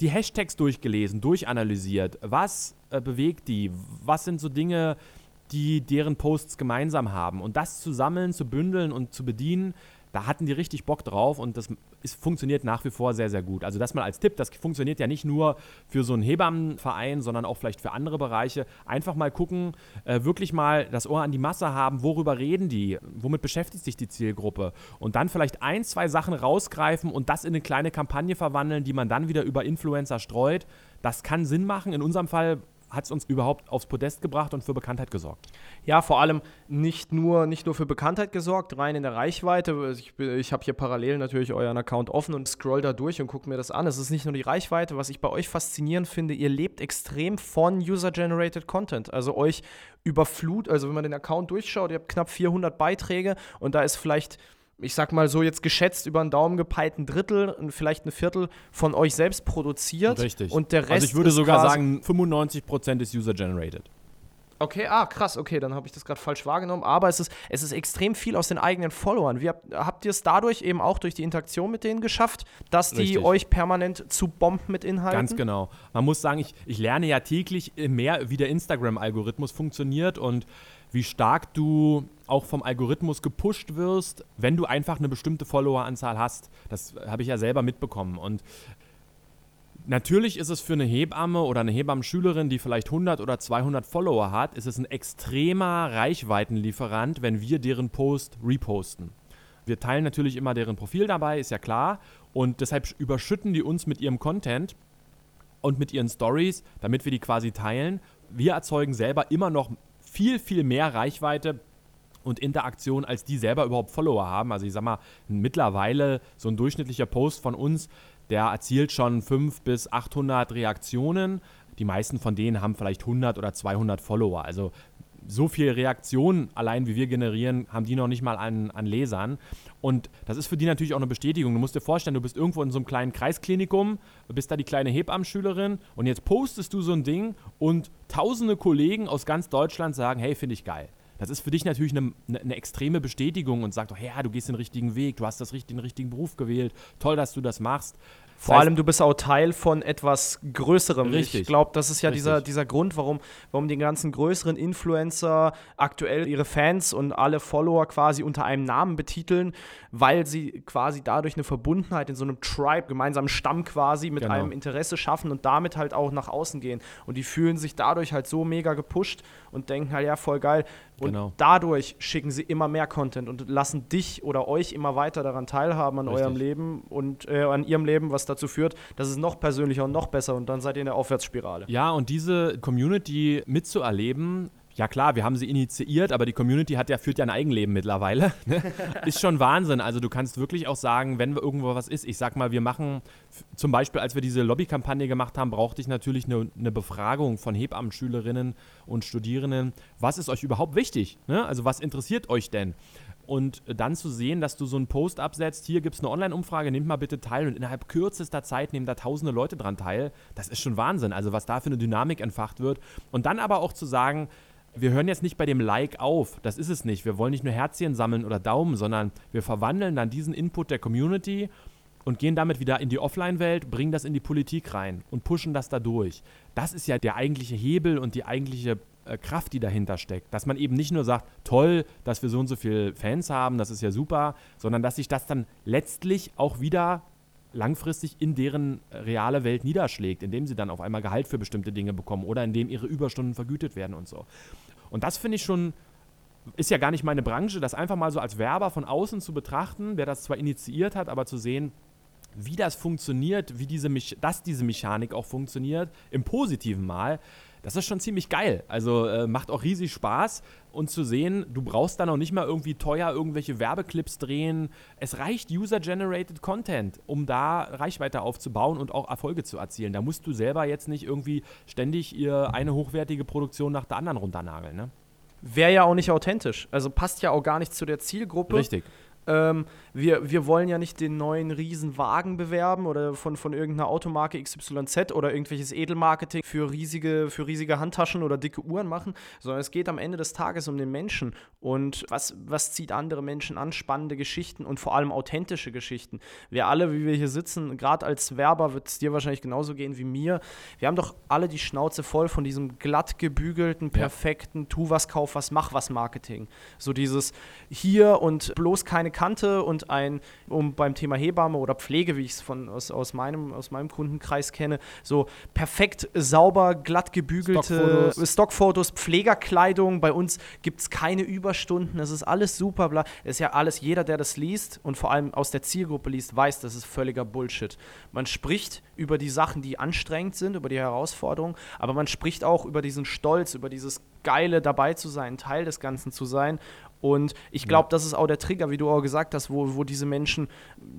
Die Hashtags durchgelesen, durchanalysiert. Was äh, bewegt die? Was sind so Dinge, die deren Posts gemeinsam haben? Und das zu sammeln, zu bündeln und zu bedienen, da hatten die richtig Bock drauf und das ist, funktioniert nach wie vor sehr, sehr gut. Also das mal als Tipp, das funktioniert ja nicht nur für so einen Hebammenverein, sondern auch vielleicht für andere Bereiche. Einfach mal gucken, äh, wirklich mal das Ohr an die Masse haben, worüber reden die, womit beschäftigt sich die Zielgruppe und dann vielleicht ein, zwei Sachen rausgreifen und das in eine kleine Kampagne verwandeln, die man dann wieder über Influencer streut. Das kann Sinn machen. In unserem Fall hat es uns überhaupt aufs Podest gebracht und für Bekanntheit gesorgt. Ja, vor allem nicht nur, nicht nur für Bekanntheit gesorgt, rein in der Reichweite. Ich, ich habe hier parallel natürlich euren Account offen und scroll da durch und gucke mir das an. Es ist nicht nur die Reichweite, was ich bei euch faszinierend finde, ihr lebt extrem von User-Generated Content. Also euch überflut, also wenn man den Account durchschaut, ihr habt knapp 400 Beiträge und da ist vielleicht ich sag mal so jetzt geschätzt über einen Daumen gepeilt ein Drittel, vielleicht ein Viertel von euch selbst produziert. Richtig. Und der Rest also ich würde sogar sagen, 95% ist user-generated. Okay, ah, krass, okay, dann habe ich das gerade falsch wahrgenommen. Aber es ist, es ist extrem viel aus den eigenen Followern. Wie habt, habt ihr es dadurch eben auch durch die Interaktion mit denen geschafft, dass die Richtig. euch permanent zu bomben mit Inhalten? Ganz genau. Man muss sagen, ich, ich lerne ja täglich mehr, wie der Instagram-Algorithmus funktioniert und wie stark du auch vom Algorithmus gepusht wirst, wenn du einfach eine bestimmte Followeranzahl hast. Das habe ich ja selber mitbekommen. Und Natürlich ist es für eine Hebamme oder eine Hebammenschülerin, die vielleicht 100 oder 200 Follower hat, ist es ein extremer Reichweitenlieferant, wenn wir deren Post reposten. Wir teilen natürlich immer deren Profil dabei, ist ja klar. Und deshalb überschütten die uns mit ihrem Content und mit ihren Stories, damit wir die quasi teilen. Wir erzeugen selber immer noch viel, viel mehr Reichweite und Interaktion, als die selber überhaupt Follower haben. Also ich sag mal, mittlerweile so ein durchschnittlicher Post von uns der erzielt schon 500 bis 800 Reaktionen. Die meisten von denen haben vielleicht 100 oder 200 Follower. Also so viel Reaktionen allein wie wir generieren, haben die noch nicht mal an, an Lesern. Und das ist für die natürlich auch eine Bestätigung. Du musst dir vorstellen, du bist irgendwo in so einem kleinen Kreisklinikum, bist da die kleine Hebammenschülerin und jetzt postest du so ein Ding und tausende Kollegen aus ganz Deutschland sagen, hey, finde ich geil. Das ist für dich natürlich eine, eine, extreme Bestätigung und sagt, oh, ja, du gehst den richtigen Weg, du hast das, den richtigen Beruf gewählt, toll, dass du das machst. Vor allem, du bist auch Teil von etwas Größerem. Richtig. Ich glaube, das ist ja dieser, dieser Grund, warum, warum die ganzen größeren Influencer aktuell ihre Fans und alle Follower quasi unter einem Namen betiteln, weil sie quasi dadurch eine Verbundenheit in so einem Tribe, gemeinsamen Stamm quasi mit genau. einem Interesse schaffen und damit halt auch nach außen gehen. Und die fühlen sich dadurch halt so mega gepusht und denken halt, ja, voll geil. Und genau. dadurch schicken sie immer mehr Content und lassen dich oder euch immer weiter daran teilhaben an Richtig. eurem Leben und äh, an ihrem Leben, was dazu führt, dass es noch persönlicher und noch besser und dann seid ihr in der Aufwärtsspirale. Ja, und diese Community mitzuerleben, ja klar, wir haben sie initiiert, aber die Community hat ja, führt ja ein Eigenleben mittlerweile. *laughs* Ne? ist schon Wahnsinn. Also du kannst wirklich auch sagen, wenn irgendwo was ist, ich sag mal, wir machen, zum Beispiel als wir diese Lobbykampagne gemacht haben, brauchte ich natürlich eine, eine Befragung von Hebammenschülerinnen und Studierenden. Was ist euch überhaupt wichtig? Ne? Also was interessiert euch denn? Und dann zu sehen, dass du so einen Post absetzt, hier gibt es eine Online-Umfrage, nehmt mal bitte teil und innerhalb kürzester Zeit nehmen da tausende Leute dran teil, das ist schon Wahnsinn. Also was da für eine Dynamik entfacht wird. Und dann aber auch zu sagen, wir hören jetzt nicht bei dem Like auf. Das ist es nicht. Wir wollen nicht nur Herzchen sammeln oder Daumen, sondern wir verwandeln dann diesen Input der Community und gehen damit wieder in die Offline-Welt, bringen das in die Politik rein und pushen das da durch. Das ist ja der eigentliche Hebel und die eigentliche äh, Kraft, die dahinter steckt. Dass man eben nicht nur sagt, toll, dass wir so und so viele Fans haben, das ist ja super, sondern dass sich das dann letztlich auch wieder langfristig in deren reale Welt niederschlägt, indem sie dann auf einmal Gehalt für bestimmte Dinge bekommen oder indem ihre Überstunden vergütet werden und so. Und das finde ich schon, ist ja gar nicht meine Branche, das einfach mal so als Werber von außen zu betrachten, wer das zwar initiiert hat, aber zu sehen, wie das funktioniert, wie diese, dass diese Mechanik auch funktioniert, im positiven Mal, das ist schon ziemlich geil. Also äh, macht auch riesig Spaß und zu sehen, du brauchst dann auch nicht mal irgendwie teuer irgendwelche Werbeclips drehen. Es reicht User-Generated Content, um da Reichweite aufzubauen und auch Erfolge zu erzielen. Da musst du selber jetzt nicht irgendwie ständig ihr eine hochwertige Produktion nach der anderen runternageln. Ne? Wäre ja auch nicht authentisch. Also passt ja auch gar nicht zu der Zielgruppe. Richtig. Ähm, wir, wir wollen ja nicht den neuen Riesenwagen bewerben oder von, von irgendeiner Automarke XYZ oder irgendwelches Edelmarketing für riesige, für riesige Handtaschen oder dicke Uhren machen, sondern es geht am Ende des Tages um den Menschen. Und was, was zieht andere Menschen an? Spannende Geschichten und vor allem authentische Geschichten. Wir alle, wie wir hier sitzen, gerade als Werber wird es dir wahrscheinlich genauso gehen wie mir. Wir haben doch alle die Schnauze voll von diesem glatt gebügelten, perfekten ja. Tu was, kauf was, mach was Marketing. So dieses hier und bloß keine Kante und ein, um beim Thema Hebamme oder Pflege, wie ich es aus, aus, meinem, aus meinem Kundenkreis kenne, so perfekt sauber, glatt gebügelte Stockfotos, Stockfotos Pflegerkleidung. Bei uns gibt es keine Überstunden, es ist alles super, bla. Es ist ja alles, jeder, der das liest und vor allem aus der Zielgruppe liest, weiß, das ist völliger Bullshit. Man spricht über die Sachen, die anstrengend sind, über die Herausforderungen, aber man spricht auch über diesen Stolz, über dieses Geile dabei zu sein, Teil des Ganzen zu sein und ich glaube, ja. das ist auch der Trigger, wie du auch gesagt hast, wo, wo diese Menschen,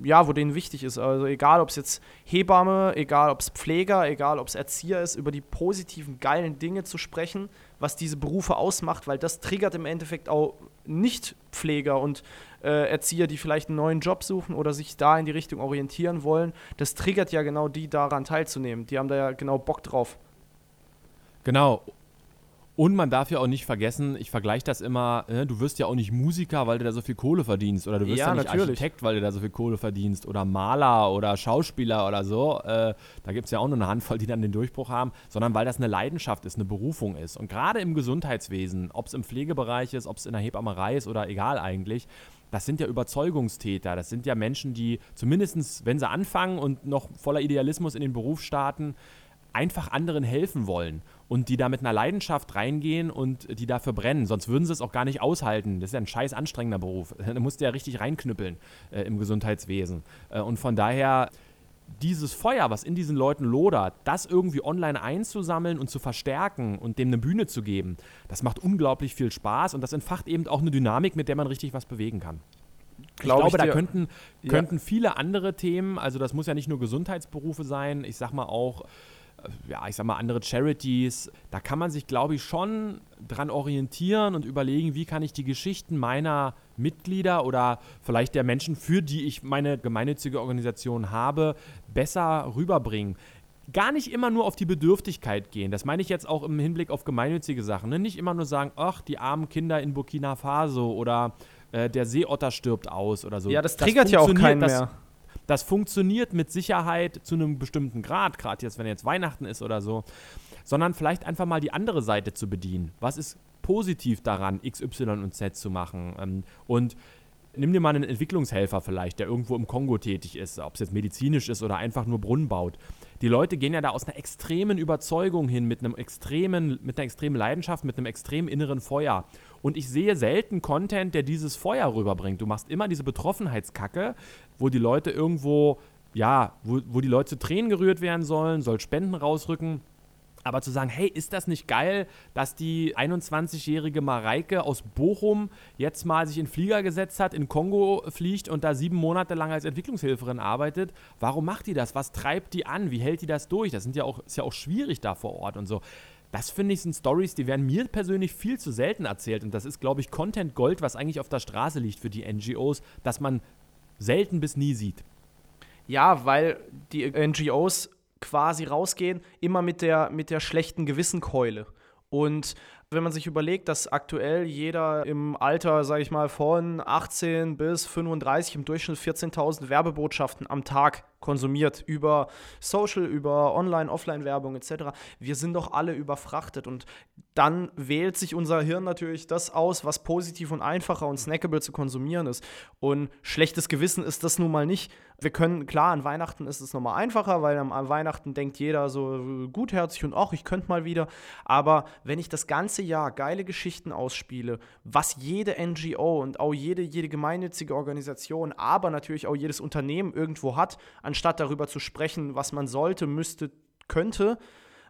ja, wo denen wichtig ist. Also egal, ob es jetzt Hebamme, egal, ob es Pfleger, egal, ob es Erzieher ist, über die positiven, geilen Dinge zu sprechen, was diese Berufe ausmacht, weil das triggert im Endeffekt auch Nicht-Pfleger und äh, Erzieher, die vielleicht einen neuen Job suchen oder sich da in die Richtung orientieren wollen. Das triggert ja genau die daran teilzunehmen. Die haben da ja genau Bock drauf. Genau. Und man darf ja auch nicht vergessen, ich vergleiche das immer, äh, du wirst ja auch nicht Musiker, weil du da so viel Kohle verdienst. Oder du wirst ja, ja nicht natürlich. Architekt, weil du da so viel Kohle verdienst. Oder Maler oder Schauspieler oder so. Äh, da gibt es ja auch nur eine Handvoll, die dann den Durchbruch haben. Sondern weil das eine Leidenschaft ist, eine Berufung ist. Und gerade im Gesundheitswesen, ob es im Pflegebereich ist, ob es in der Hebammerei ist oder egal eigentlich, das sind ja Überzeugungstäter. Das sind ja Menschen, die zumindest, wenn sie anfangen und noch voller Idealismus in den Beruf starten, einfach anderen helfen wollen und die da mit einer Leidenschaft reingehen und die dafür brennen. Sonst würden sie es auch gar nicht aushalten. Das ist ja ein scheiß anstrengender Beruf. *laughs* Da musst du ja richtig reinknüppeln äh, im Gesundheitswesen. Äh, und von daher dieses Feuer, was in diesen Leuten lodert, das irgendwie online einzusammeln und zu verstärken und dem eine Bühne zu geben, das macht unglaublich viel Spaß und das entfacht eben auch eine Dynamik, mit der man richtig was bewegen kann. Glaub ich glaube, ich da könnten, könnten viele andere Themen, also das muss ja nicht nur Gesundheitsberufe sein, ich sag mal auch ja, ich sag mal, andere Charities. Da kann man sich, glaube ich, schon dran orientieren und überlegen, wie kann ich die Geschichten meiner Mitglieder oder vielleicht der Menschen, für die ich meine gemeinnützige Organisation habe, besser rüberbringen. Gar nicht immer nur auf die Bedürftigkeit gehen. Das meine ich jetzt auch im Hinblick auf gemeinnützige Sachen. Ne? Nicht immer nur sagen, ach, die armen Kinder in Burkina Faso oder äh, der Seeotter stirbt aus oder so. Ja, das triggert das ja auch keinen mehr. Das funktioniert mit Sicherheit zu einem bestimmten Grad, gerade jetzt, wenn jetzt Weihnachten ist oder so, sondern vielleicht einfach mal die andere Seite zu bedienen. Was ist positiv daran, X, Y und Z zu machen? Ähm, und nimm dir mal einen Entwicklungshelfer vielleicht, der irgendwo im Kongo tätig ist, ob es jetzt medizinisch ist oder einfach nur Brunnen baut. Die Leute gehen ja da aus einer extremen Überzeugung hin, mit einem extremen, mit einer extremen Leidenschaft, mit einem extremen inneren Feuer. Und ich sehe selten Content, der dieses Feuer rüberbringt. Du machst immer diese Betroffenheitskacke, wo die Leute irgendwo, ja, wo, wo die Leute zu Tränen gerührt werden sollen, soll Spenden rausrücken. Aber zu sagen, hey, ist das nicht geil, dass die 21-jährige Mareike aus Bochum jetzt mal sich in Flieger gesetzt hat, in Kongo fliegt und da sieben Monate lang als Entwicklungshilferin arbeitet? Warum macht die das? Was treibt die an? Wie hält die das durch? Das sind ja auch, ist ja auch schwierig da vor Ort und so. Das finde ich sind Stories, die werden mir persönlich viel zu selten erzählt. Und das ist, glaube ich, Content Gold, was eigentlich auf der Straße liegt für die NGOs, dass man selten bis nie sieht. Ja, weil die NGOs quasi rausgehen, immer mit der, mit der schlechten Gewissenkeule. Und wenn man sich überlegt, dass aktuell jeder im Alter, sage ich mal, von 18 bis 35 im Durchschnitt 14.000 Werbebotschaften am Tag konsumiert über Social, über Online, Offline-Werbung etc. Wir sind doch alle überfrachtet und dann wählt sich unser Hirn natürlich das aus, was positiv und einfacher und snackable zu konsumieren ist. Und schlechtes Gewissen ist das nun mal nicht. Wir können, klar, an Weihnachten ist es nochmal einfacher, weil an Weihnachten denkt jeder so gutherzig und auch, ich könnte mal wieder. Aber wenn ich das ganze Jahr geile Geschichten ausspiele, was jede NGO und auch jede, jede gemeinnützige Organisation, aber natürlich auch jedes Unternehmen irgendwo hat, anstatt darüber zu sprechen, was man sollte, müsste, könnte,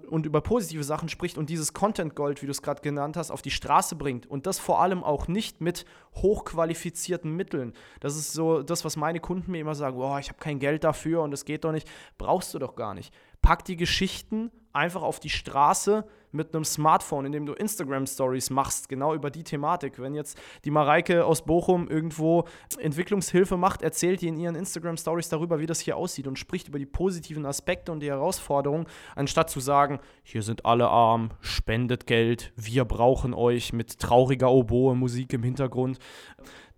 und über positive Sachen spricht und dieses Content Gold, wie du es gerade genannt hast, auf die Straße bringt und das vor allem auch nicht mit hochqualifizierten Mitteln. Das ist so das, was meine Kunden mir immer sagen, oh, ich habe kein Geld dafür und es geht doch nicht. Brauchst du doch gar nicht. Pack die Geschichten einfach auf die Straße, mit einem Smartphone, in dem du Instagram-Stories machst, genau über die Thematik. Wenn jetzt die Mareike aus Bochum irgendwo Entwicklungshilfe macht, erzählt die in ihren Instagram-Stories darüber, wie das hier aussieht und spricht über die positiven Aspekte und die Herausforderungen, anstatt zu sagen, hier sind alle arm, spendet Geld, wir brauchen euch mit trauriger Oboe, Musik im Hintergrund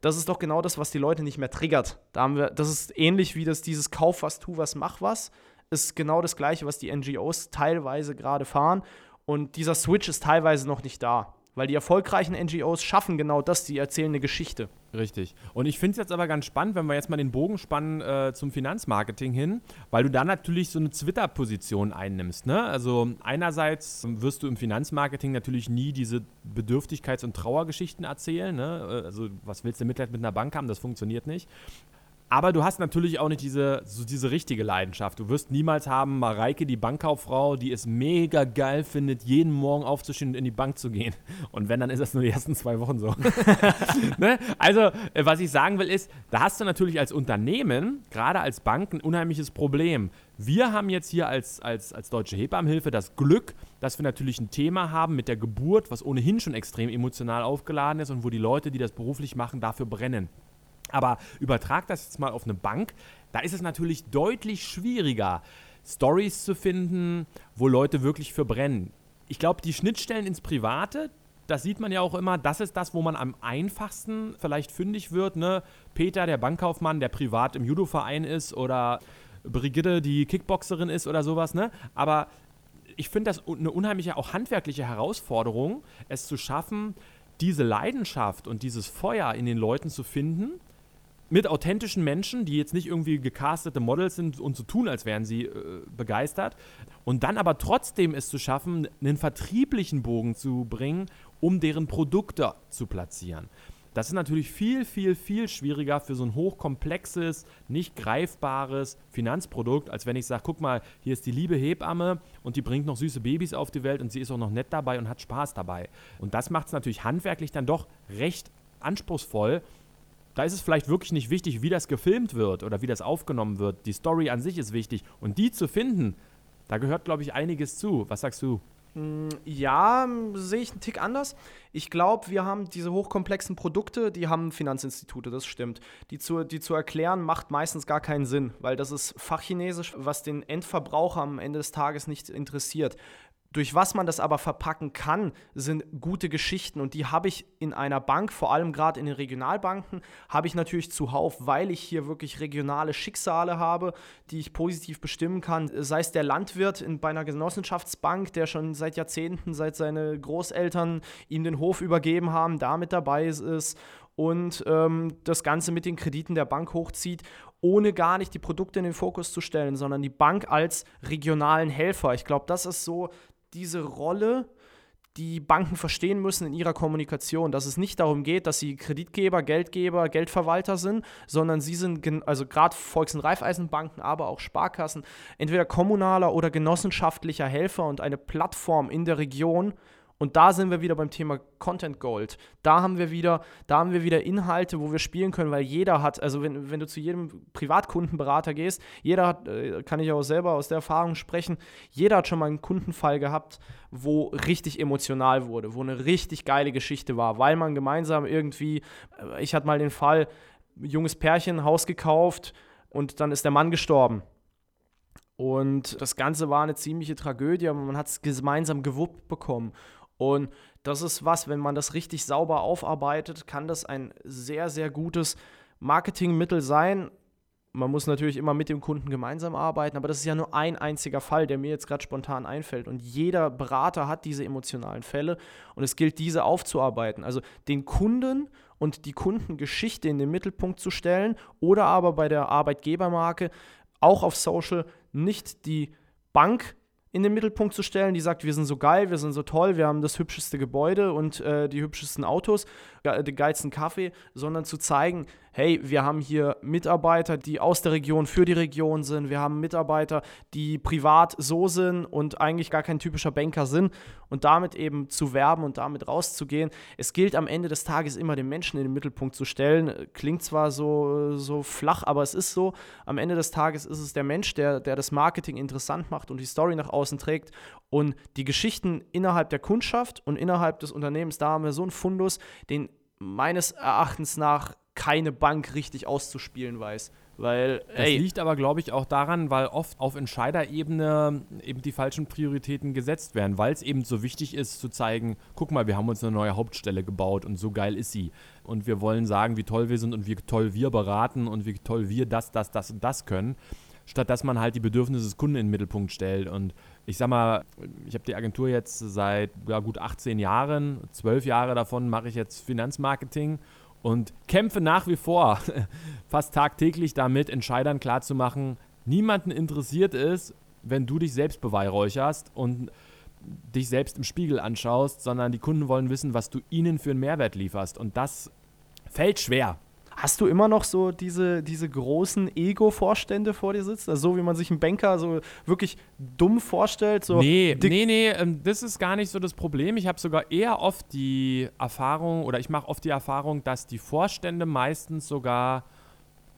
das ist doch genau das, was die Leute nicht mehr triggert. Da haben wir, das ist ähnlich wie das dieses Kauf was, tu was, mach was. Ist genau das gleiche, was die NGOs teilweise gerade fahren. Und dieser Switch ist teilweise noch nicht da. Weil die erfolgreichen NGOs schaffen genau das, die erzählen eine Geschichte. Richtig. Und ich finde es jetzt aber ganz spannend, wenn wir jetzt mal den Bogen spannen äh, zum Finanzmarketing hin, weil du da natürlich so eine Twitter-Position einnimmst. Ne? Also einerseits wirst du im Finanzmarketing natürlich nie diese Bedürftigkeits- und Trauergeschichten erzählen. Ne? Also was willst du Mitleid mit einer Bank haben? Das funktioniert nicht. Aber du hast natürlich auch nicht diese, so diese richtige Leidenschaft. Du wirst niemals haben, Mareike, die Bankkauffrau, die es mega geil findet, jeden Morgen aufzustehen und in die Bank zu gehen. Und wenn, dann ist das nur die ersten zwei Wochen so. *laughs* ne? Also, äh, was ich sagen will, ist, da hast du natürlich als Unternehmen, gerade als Bank, ein unheimliches Problem. Wir haben jetzt hier als, als, als Deutsche Hebammenhilfe das Glück, dass wir natürlich ein Thema haben mit der Geburt, was ohnehin schon extrem emotional aufgeladen ist und wo die Leute, die das beruflich machen, dafür brennen. Aber übertrag das jetzt mal auf eine Bank, da ist es natürlich deutlich schwieriger, Stories zu finden, wo Leute wirklich für brennen. ich glaube, die Schnittstellen ins Private, das sieht man ja auch immer, das ist das, wo man am einfachsten vielleicht fündig wird. Ne? Peter, der Bankkaufmann, der privat im Judo-Verein ist oder Brigitte, die Kickboxerin ist oder sowas. Ne? Aber ich finde das eine unheimliche, auch handwerkliche Herausforderung, es zu schaffen, diese Leidenschaft und dieses Feuer in den Leuten zu finden mit authentischen Menschen, die jetzt nicht irgendwie gecastete Models sind und so tun, als wären sie äh, begeistert. Und dann aber trotzdem es zu schaffen, einen vertrieblichen Bogen zu bringen, um deren Produkte zu platzieren. Das ist natürlich viel, viel, viel schwieriger für so ein hochkomplexes, nicht greifbares Finanzprodukt, als wenn ich sage, guck mal, hier ist die liebe Hebamme und die bringt noch süße Babys auf die Welt und sie ist auch noch nett dabei und hat Spaß dabei. Und das macht es natürlich handwerklich dann doch recht anspruchsvoll. Da ist es vielleicht wirklich nicht wichtig, wie das gefilmt wird oder wie das aufgenommen wird. Die Story an sich ist wichtig. Und die zu finden, da gehört, glaube ich, einiges zu. Was sagst du? Mm, ja, sehe ich einen Tick anders. Ich glaube, wir haben diese hochkomplexen Produkte, die haben Finanzinstitute, das stimmt. Die zu, die zu erklären, macht meistens gar keinen Sinn, weil das ist Fachchinesisch, was den Endverbraucher am Ende des Tages nicht interessiert. Durch was man das aber verpacken kann, sind gute Geschichten und die habe ich in einer Bank, vor allem gerade in den Regionalbanken, habe ich natürlich zuhauf, weil ich hier wirklich regionale Schicksale habe, die ich positiv bestimmen kann. Sei es der Landwirt in, bei einer Genossenschaftsbank, der schon seit Jahrzehnten, seit seine Großeltern ihm den Hof übergeben haben, da mit dabei ist und ähm, das Ganze mit den Krediten der Bank hochzieht ohne gar nicht die Produkte in den Fokus zu stellen, sondern die Bank als regionalen Helfer. Ich glaube, das ist so diese Rolle, die Banken verstehen müssen in ihrer Kommunikation, dass es nicht darum geht, dass sie Kreditgeber, Geldgeber, Geldverwalter sind, sondern sie sind, also gerade Volks- und Raiffeisenbanken, aber auch Sparkassen, entweder kommunaler oder genossenschaftlicher Helfer und eine Plattform in der Region, und da sind wir wieder beim Thema Content Gold. Da haben wir wieder, da haben wir wieder Inhalte, wo wir spielen können, weil jeder hat, also wenn, wenn du zu jedem Privatkundenberater gehst, jeder hat, äh, kann ich auch selber aus der Erfahrung sprechen, jeder hat schon mal einen Kundenfall gehabt, wo richtig emotional wurde, wo eine richtig geile Geschichte war, weil man gemeinsam irgendwie, äh, ich hatte mal den Fall, junges Pärchen, Haus gekauft und dann ist der Mann gestorben. Und das Ganze war eine ziemliche Tragödie, aber man hat es gemeinsam gewuppt bekommen. Und das ist was, wenn man das richtig sauber aufarbeitet, kann das ein sehr, sehr gutes Marketingmittel sein. Man muss natürlich immer mit dem Kunden gemeinsam arbeiten, aber das ist ja nur ein einziger Fall, der mir jetzt gerade spontan einfällt. Und jeder Berater hat diese emotionalen Fälle und es gilt, diese aufzuarbeiten. Also den Kunden und die Kundengeschichte in den Mittelpunkt zu stellen oder aber bei der Arbeitgebermarke auch auf Social nicht die Bank in den Mittelpunkt zu stellen, die sagt, wir sind so geil, wir sind so toll, wir haben das hübscheste Gebäude und äh, die hübschesten Autos, den geilsten Kaffee, sondern zu zeigen, hey, wir haben hier Mitarbeiter, die aus der Region für die Region sind, wir haben Mitarbeiter, die privat so sind und eigentlich gar kein typischer Banker sind und damit eben zu werben und damit rauszugehen. Es gilt am Ende des Tages immer den Menschen in den Mittelpunkt zu stellen. Klingt zwar so, so flach, aber es ist so. Am Ende des Tages ist es der Mensch, der, der das Marketing interessant macht und die Story nach außen trägt und die Geschichten innerhalb der Kundschaft und innerhalb des Unternehmens, da haben wir so einen Fundus, den meines Erachtens nach keine Bank richtig auszuspielen weiß. Weil, das ey, liegt aber, glaube ich, auch daran, weil oft auf Entscheiderebene eben die falschen Prioritäten gesetzt werden, weil es eben so wichtig ist zu zeigen, guck mal, wir haben uns eine neue Hauptstelle gebaut und so geil ist sie. Und wir wollen sagen, wie toll wir sind und wie toll wir beraten und wie toll wir das, das, das und das können, statt dass man halt die Bedürfnisse des Kunden in den Mittelpunkt stellt. Und ich sag mal, ich habe die Agentur jetzt seit ja, gut 18 Jahren, zwölf Jahre davon mache ich jetzt Finanzmarketing und kämpfe nach wie vor *laughs* fast tagtäglich damit, Entscheidern klarzumachen, niemanden interessiert ist, wenn du dich selbst beweihräucherst und dich selbst im Spiegel anschaust, sondern die Kunden wollen wissen, was du ihnen für einen Mehrwert lieferst. Und das fällt schwer. Hast du immer noch so diese, diese großen Ego-Vorstände vor dir sitzen? Also so wie man sich einen Banker so wirklich dumm vorstellt? So nee, nee, nee, ähm, das ist gar nicht so das Problem. Ich habe sogar eher oft die Erfahrung oder ich mache oft die Erfahrung, dass die Vorstände meistens sogar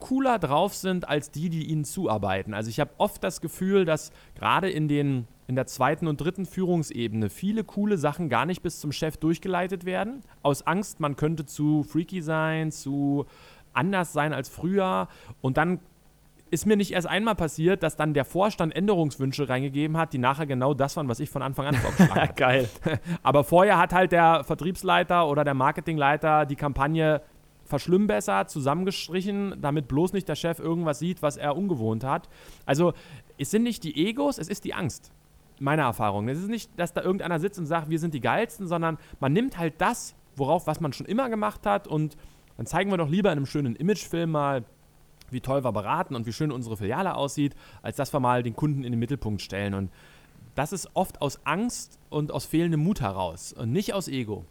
cooler drauf sind als die, die ihnen zuarbeiten. Also ich habe oft das Gefühl, dass gerade in den in der zweiten und dritten Führungsebene viele coole Sachen gar nicht bis zum Chef durchgeleitet werden. Aus Angst, man könnte zu freaky sein, zu anders sein als früher. Und dann ist mir nicht erst einmal passiert, dass dann der Vorstand Änderungswünsche reingegeben hat, die nachher genau das waren, was ich von Anfang an vorgeschlagen *laughs* habe. Geil. *laughs* Aber vorher hat halt der Vertriebsleiter oder der Marketingleiter die Kampagne verschlimmbessert, zusammengestrichen, damit bloß nicht der Chef irgendwas sieht, was er ungewohnt hat. Also es sind nicht die Egos, es ist die Angst. Meine Erfahrung. Es ist nicht, dass da irgendeiner sitzt und sagt, wir sind die Geilsten, sondern man nimmt halt das, worauf, was man schon immer gemacht hat und dann zeigen wir doch lieber in einem schönen Imagefilm mal, wie toll wir beraten und wie schön unsere Filiale aussieht, als dass wir mal den Kunden in den Mittelpunkt stellen. Und das ist oft aus Angst und aus fehlendem Mut heraus und nicht aus Ego.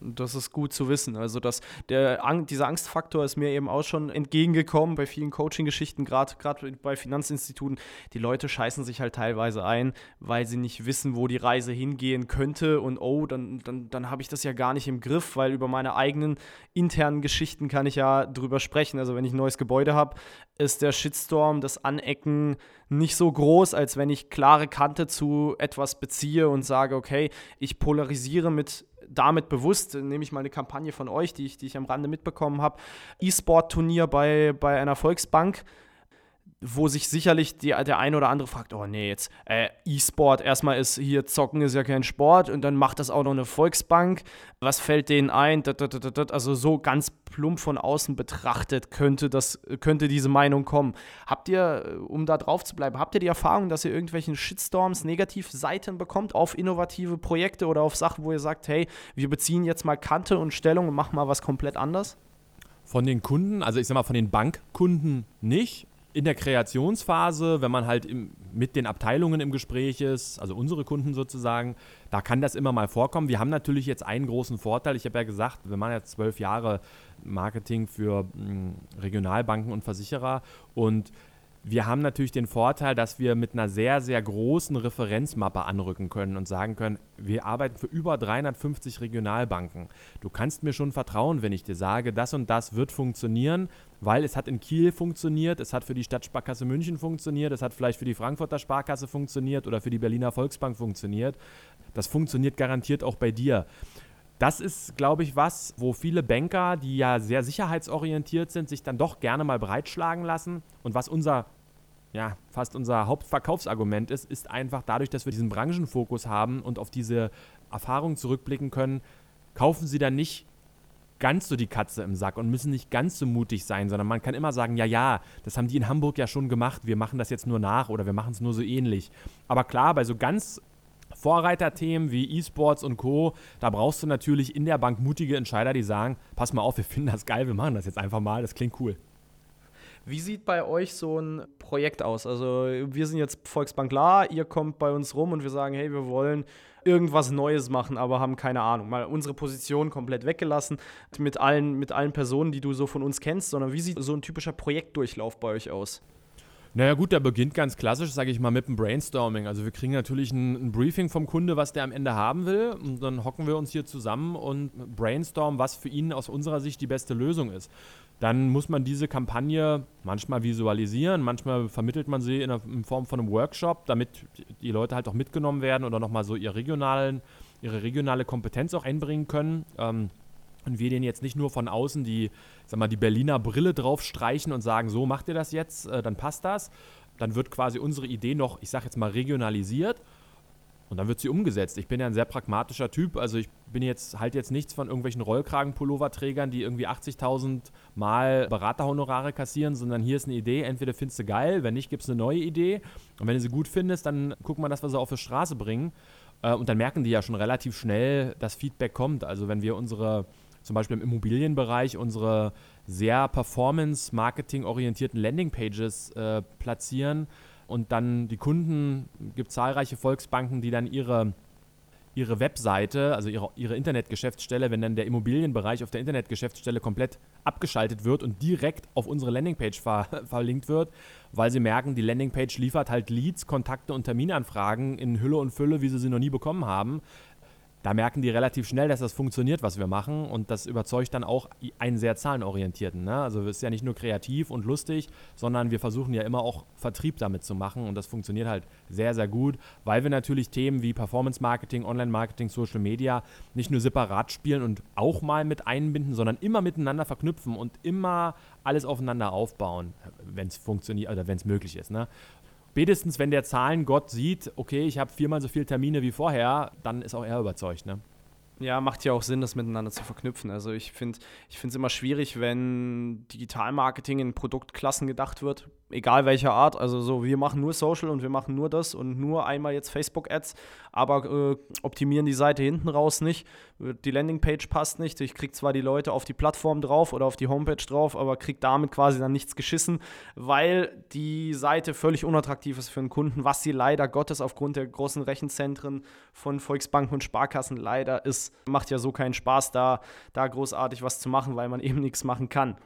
Das ist gut zu wissen. Also, dass der, dieser Angstfaktor ist mir eben auch schon entgegengekommen bei vielen Coaching-Geschichten, gerade bei Finanzinstituten. Die Leute scheißen sich halt teilweise ein, weil sie nicht wissen, wo die Reise hingehen könnte. Und oh, dann, dann, dann habe ich das ja gar nicht im Griff, weil über meine eigenen internen Geschichten kann ich ja drüber sprechen. Also, wenn ich ein neues Gebäude habe, ist der Shitstorm, das Anecken nicht so groß, als wenn ich klare Kante zu etwas beziehe und sage, okay, ich polarisiere mit damit bewusst, nehme ich mal eine Kampagne von euch, die ich, die ich am Rande mitbekommen habe, E-Sport-Turnier bei, bei einer Volksbank wo sich sicherlich die, der eine oder andere fragt, oh nee, jetzt äh, E-Sport, erstmal ist hier Zocken ist ja kein Sport und dann macht das auch noch eine Volksbank. Was fällt denen ein? Also so ganz plump von außen betrachtet könnte, das, könnte diese Meinung kommen. Habt ihr, äh, um da drauf zu bleiben, habt ihr die Erfahrung, dass ihr irgendwelchen Shitstorms, Negativseiten bekommt auf innovative Projekte oder auf Sachen, wo ihr sagt, hey, wir beziehen jetzt mal Kante und Stellung und machen mal was komplett anders? Von den Kunden, also ich sag mal von den Bankkunden nicht, in der Kreationsphase, wenn man halt im, mit den Abteilungen im Gespräch ist, also unsere Kunden sozusagen, da kann das immer mal vorkommen. Wir haben natürlich jetzt einen großen Vorteil. Ich habe ja gesagt, wir machen jetzt zwölf Jahre Marketing für mh, hm, Regionalbanken und Versicherer und wir haben natürlich den Vorteil, dass wir mit einer sehr, sehr großen Referenzmappe anrücken können und sagen können, wir arbeiten für über 350 Regionalbanken. Du kannst mir schon vertrauen, wenn ich dir sage, das und das wird funktionieren, weil es hat in Kiel funktioniert, es hat für die Stadtsparkasse München funktioniert, es hat vielleicht für die Frankfurter Sparkasse funktioniert oder für die Berliner Volksbank funktioniert. Das funktioniert garantiert auch bei dir. Das ist, glaube ich, was, wo viele Banker, die ja sehr sicherheitsorientiert sind, sich dann doch gerne mal breitschlagen lassen. Und was unser, ja, fast unser Hauptverkaufsargument ist, ist einfach dadurch, dass wir diesen Branchenfokus haben und auf diese Erfahrung zurückblicken können, kaufen sie dann nicht ganz so die Katze im Sack und müssen nicht ganz so mutig sein, sondern man kann immer sagen, ja, ja, das haben die in Hamburg ja schon gemacht, wir machen das jetzt nur nach oder wir machen es nur so ähnlich. Aber klar, bei so ganz Vorreiterthemen wie E-Sports und Co., da brauchst du natürlich in der Bank mutige Entscheider, die sagen, pass mal auf, wir finden das geil, wir machen das jetzt einfach mal, das klingt cool. Wie sieht bei euch so ein Projekt aus? Also wir sind jetzt Volksbank La, ihr kommt bei uns rum und wir sagen, hey, wir wollen irgendwas Neues machen, aber haben keine Ahnung. Mal unsere Position komplett weggelassen mit allen, mit allen Personen, die du so von uns kennst, sondern wie sieht so ein typischer Projektdurchlauf bei euch aus? Naja gut, der beginnt ganz klassisch, sage ich mal, mit dem Brainstorming. Also wir kriegen natürlich ein, ein, Briefing vom Kunde, was der am Ende haben will. Und dann hocken wir uns hier zusammen und brainstormen, was für ihn aus unserer Sicht die beste Lösung ist. Dann muss man diese Kampagne manchmal visualisieren, manchmal vermittelt man sie in, einer, in Form von einem Workshop, damit die Leute halt auch mitgenommen werden oder nochmal so ihre, regionalen, ihre regionale Kompetenz auch einbringen können. Ähm, und wir denen jetzt nicht nur von außen die, sag mal, die Berliner Brille drauf streichen und sagen, so macht ihr das jetzt, äh, dann passt das. Dann wird quasi unsere Idee noch, ich sag jetzt mal, regionalisiert und dann wird sie umgesetzt. Ich bin ja ein sehr pragmatischer Typ, also ich bin jetzt halt jetzt nichts von irgendwelchen Rollkragenpulloverträgern, die irgendwie 80.000 Mal Beraterhonorare kassieren, sondern hier ist eine Idee, entweder findest du geil, wenn nicht, gibt es eine neue Idee und wenn du sie gut findest, dann gucken wir, dass wir sie auf die Straße bringen äh, und dann merken die ja schon relativ schnell, dass Feedback kommt. Also wenn wir unsere zum Beispiel im Immobilienbereich unsere sehr performance-marketing-orientierten Landingpages äh, platzieren und dann die Kunden, gibt zahlreiche Volksbanken, die dann ihre ihre Webseite, also ihre, ihre Internetgeschäftsstelle, wenn dann der Immobilienbereich auf der Internetgeschäftsstelle komplett abgeschaltet wird und direkt auf unsere Landingpage ver *laughs* verlinkt wird, weil sie merken, die Landingpage liefert halt Leads, Kontakte und Terminanfragen in Hülle und Fülle, wie sie sie noch nie bekommen haben da merken die relativ schnell, dass das funktioniert, was wir machen. Und das überzeugt dann auch einen sehr zahlenorientierten. Ne? Also es ist ja nicht nur kreativ und lustig, sondern wir versuchen ja immer auch Vertrieb damit zu machen. Und das funktioniert halt sehr, sehr gut, weil wir natürlich Themen wie Performance Marketing, Online Marketing, Social Media nicht nur separat spielen und auch mal mit einbinden, sondern immer miteinander verknüpfen und immer alles aufeinander aufbauen, wenn es funktioniert oder wenn es möglich ist. Ne? Spätestens wenn der Zahlengott sieht, okay, ich habe viermal so viele Termine wie vorher, dann ist auch er überzeugt. Ne? Ja, macht ja auch Sinn, das miteinander zu verknüpfen. Also ich finde es immer schwierig, wenn Digitalmarketing in Produktklassen gedacht wird egal welcher Art. Also so, wir machen nur Social und wir machen nur das und nur einmal jetzt Facebook-Ads, aber äh, optimieren die Seite hinten raus nicht. Die Landingpage passt nicht. Ich kriege zwar die Leute auf die Plattform drauf oder auf die Homepage drauf, aber kriege damit quasi dann nichts geschissen, weil die Seite völlig unattraktiv ist für einen Kunden, was sie leider Gottes aufgrund der großen Rechenzentren von Volksbanken und Sparkassen leider ist. Macht ja so keinen Spaß, da, da großartig was zu machen, weil man *laughs* eben nichts machen kann.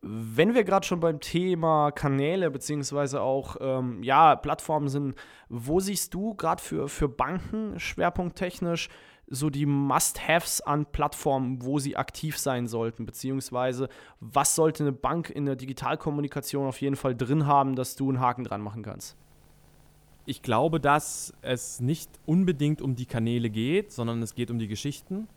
Wenn wir gerade schon beim Thema Kanäle beziehungsweise auch ähm, ja, Plattformen sind, wo siehst du gerade für, für Banken schwerpunkttechnisch so die Must-Haves an Plattformen, wo sie aktiv sein sollten, beziehungsweise was sollte eine Bank in der Digitalkommunikation auf jeden Fall drin haben, dass du einen Haken dran machen kannst? Ich glaube, dass es nicht unbedingt um die Kanäle geht, sondern es geht um die Geschichten.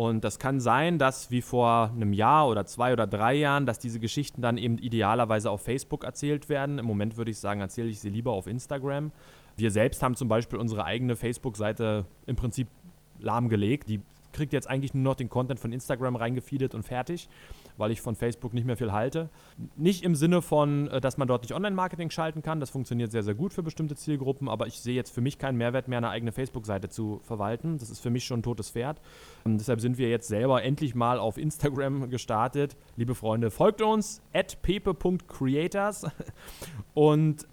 Und das kann sein, dass wie vor einem Jahr oder zwei oder drei Jahren, dass diese Geschichten dann eben idealerweise auf Facebook erzählt werden. Im Moment würde ich sagen, erzähle ich sie lieber auf Instagram. Wir selbst haben zum Beispiel unsere eigene Facebook-Seite im Prinzip lahmgelegt. Die kriegt jetzt eigentlich nur noch den Content von Instagram reingefeedet und fertig weil ich von Facebook nicht mehr viel halte. Nicht im Sinne von, äh, dass man dort nicht Online-Marketing schalten kann, das funktioniert sehr, sehr gut für bestimmte Zielgruppen, aber ich sehe jetzt für mich keinen Mehrwert mehr, eine eigene Facebook-Seite zu verwalten. Das ist für mich schon ein totes Pferd. Und deshalb sind wir jetzt selber endlich mal auf Instagram *laughs* gestartet. Liebe Freunde, folgt uns at pepe.creators *laughs* und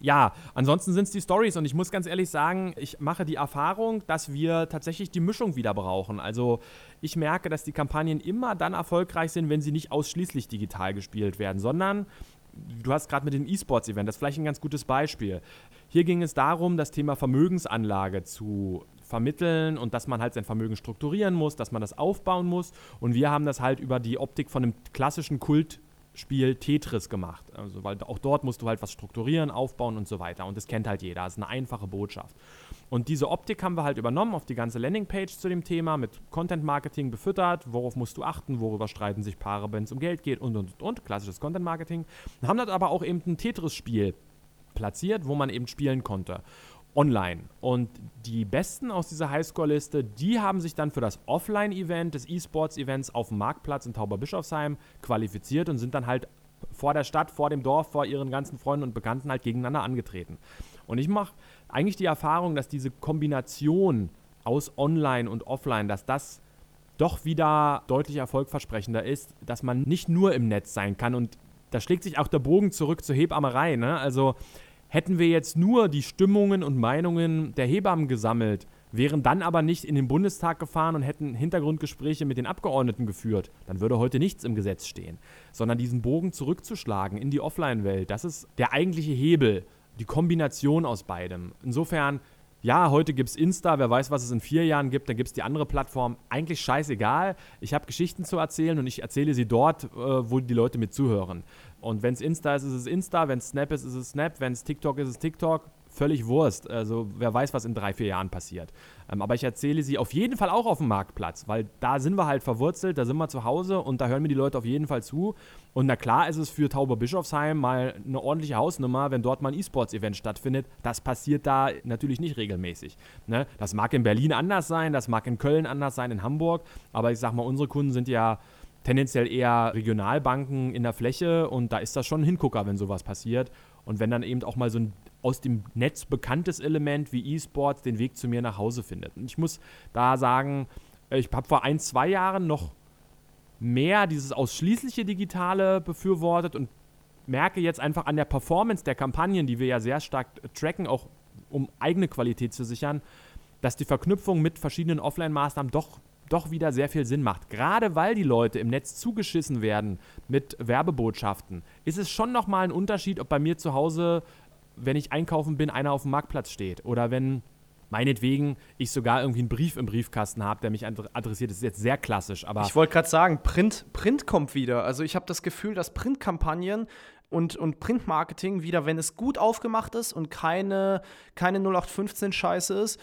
ja, ansonsten sind es die Stories und ich muss ganz ehrlich sagen, ich mache die Erfahrung, dass wir tatsächlich die Mischung wieder brauchen. Also ich merke, dass die Kampagnen immer dann erfolgreich sind, wenn sie nicht ausschließlich digital gespielt werden, sondern du hast gerade mit dem E-Sports-Event, das ist vielleicht ein ganz gutes Beispiel. Hier ging es darum, das Thema Vermögensanlage zu vermitteln und dass man halt sein Vermögen strukturieren muss, dass man das aufbauen muss. Und wir haben das halt über die Optik von einem klassischen Kult Spiel Tetris gemacht. Also, weil auch dort musst du halt was strukturieren, aufbauen und so weiter. Und das kennt halt jeder. Das ist eine einfache Botschaft. Und diese Optik haben wir halt übernommen auf die ganze Landingpage zu dem Thema, mit Content Marketing befüttert. Worauf musst du achten? Worüber streiten sich Paare, wenn es um Geld geht? Und, und, und. Klassisches Content Marketing. Haben dort aber auch eben ein Tetris-Spiel platziert, wo man eben spielen konnte online. Und die Besten aus dieser Highscore-Liste, die haben sich dann für das Offline-Event des E-Sports-Events auf dem Marktplatz in Tauberbischofsheim qualifiziert und sind dann halt vor der Stadt, vor dem Dorf, vor ihren ganzen Freunden und Bekannten halt gegeneinander angetreten. Und ich mache eigentlich die Erfahrung, dass diese Kombination aus Online und Offline, dass das doch wieder deutlich erfolgversprechender ist, dass man nicht nur im Netz sein kann. Und da schlägt sich auch der Bogen zurück zur Hebammerei. Ne? Also Hätten wir jetzt nur die Stimmungen und Meinungen der Hebammen gesammelt, wären dann aber nicht in den Bundestag gefahren und hätten Hintergrundgespräche mit den Abgeordneten geführt, dann würde heute nichts im Gesetz stehen. Sondern diesen Bogen zurückzuschlagen in die Offline-Welt, das ist der eigentliche Hebel, die Kombination aus beidem. Insofern, ja, heute gibt es Insta, wer weiß, was es in vier Jahren gibt, dann gibt es die andere Plattform. Eigentlich scheißegal. Ich habe Geschichten zu erzählen und ich erzähle sie dort, äh, wo die Leute mit zuhören. Und wenn es Insta ist, ist es Insta, wenn es Snap ist, ist es Snap, wenn es TikTok ist, ist es TikTok. Völlig Wurst. Also wer weiß, was in drei, vier Jahren passiert. Ähm, aber ich erzähle sie auf jeden Fall auch auf dem Marktplatz, weil da sind wir halt verwurzelt, da sind wir zu Hause und da hören mir die Leute auf jeden Fall zu. Und na klar ist es für Tauber Bischofsheim mal eine ordentliche Hausnummer, wenn dort mal ein E-Sports-Event stattfindet. Das passiert da natürlich nicht regelmäßig. Ne? Das mag in Berlin anders sein, das mag in Köln anders sein, in Hamburg. Aber ich sag mal, unsere Kunden sind ja tendenziell eher Regionalbanken in der Fläche und da ist das schon ein Hingucker, wenn sowas passiert. Und wenn dann eben auch mal so ein aus dem Netz bekanntes Element wie E-Sports den Weg zu mir nach Hause findet. Und ich muss da sagen, ich habe vor ein, zwei Jahren noch mehr dieses ausschließliche Digitale befürwortet und merke jetzt einfach an der Performance der Kampagnen, die wir ja sehr stark tracken, auch um eigene Qualität zu sichern, dass die Verknüpfung mit verschiedenen Offline-Maßnahmen doch doch wieder sehr viel Sinn macht. Gerade weil die Leute im Netz zugeschissen werden mit Werbebotschaften, ist es schon nochmal ein Unterschied, ob bei mir zu Hause, wenn ich einkaufen bin, einer auf dem Marktplatz steht oder wenn meinetwegen ich sogar irgendwie einen Brief im Briefkasten habe, der mich adressiert. Das ist jetzt sehr klassisch, aber. Ich wollte gerade sagen, Print, Print kommt wieder. Also ich habe das Gefühl, dass Printkampagnen und, und Printmarketing wieder, wenn es gut aufgemacht ist und keine, keine 0815-Scheiße ist,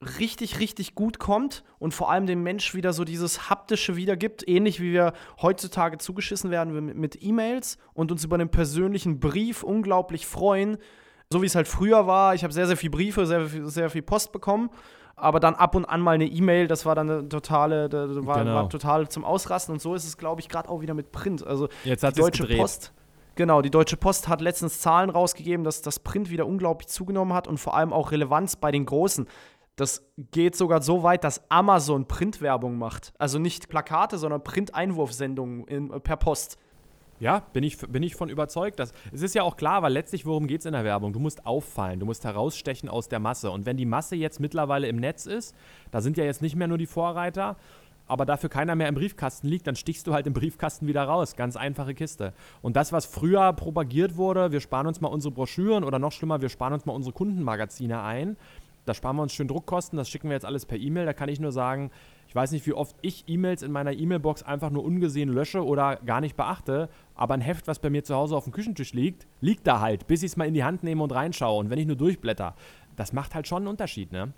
richtig, richtig gut kommt und vor allem dem Mensch wieder so dieses haptische wiedergibt, ähnlich wie wir heutzutage zugeschissen werden mit E-Mails und uns über einen persönlichen Brief unglaublich freuen, so wie es halt früher war. Ich habe sehr, sehr viele Briefe, sehr, sehr viel Post bekommen, aber dann ab und an mal eine E-Mail, das war dann eine totale, das war, genau. war total zum Ausrasten und so ist es, glaube ich, gerade auch wieder mit Print. Also Jetzt hat die Deutsche gedreht. Post. Genau, die Deutsche Post hat letztens Zahlen rausgegeben, dass das Print wieder unglaublich zugenommen hat und vor allem auch Relevanz bei den Großen. Das geht sogar so weit, dass Amazon Printwerbung macht. Also nicht Plakate, sondern Print-Einwurfsendungen per Post. Ja, bin ich, bin ich von überzeugt. Dass, es ist ja auch klar, weil letztlich, worum geht es in der Werbung? Du musst auffallen, du musst herausstechen aus der Masse. Und wenn die Masse jetzt mittlerweile im Netz ist, da sind ja jetzt nicht mehr nur die Vorreiter, aber dafür keiner mehr im Briefkasten liegt, dann stichst du halt im Briefkasten wieder raus. Ganz einfache Kiste. Und das, was früher propagiert wurde, wir sparen uns mal unsere Broschüren oder noch schlimmer, wir sparen uns mal unsere Kundenmagazine ein, da sparen wir uns schön Druckkosten, das schicken wir jetzt alles per E-Mail. Da kann ich nur sagen, ich weiß nicht, wie oft ich E-Mails in meiner E-Mail-Box einfach nur ungesehen lösche oder gar nicht beachte, aber ein Heft, was bei mir zu Hause auf dem Küchentisch liegt, liegt da halt, bis ich es mal in die Hand nehme und reinschaue. Und wenn ich nur durchblätter, das macht halt schon einen Unterschied, ne?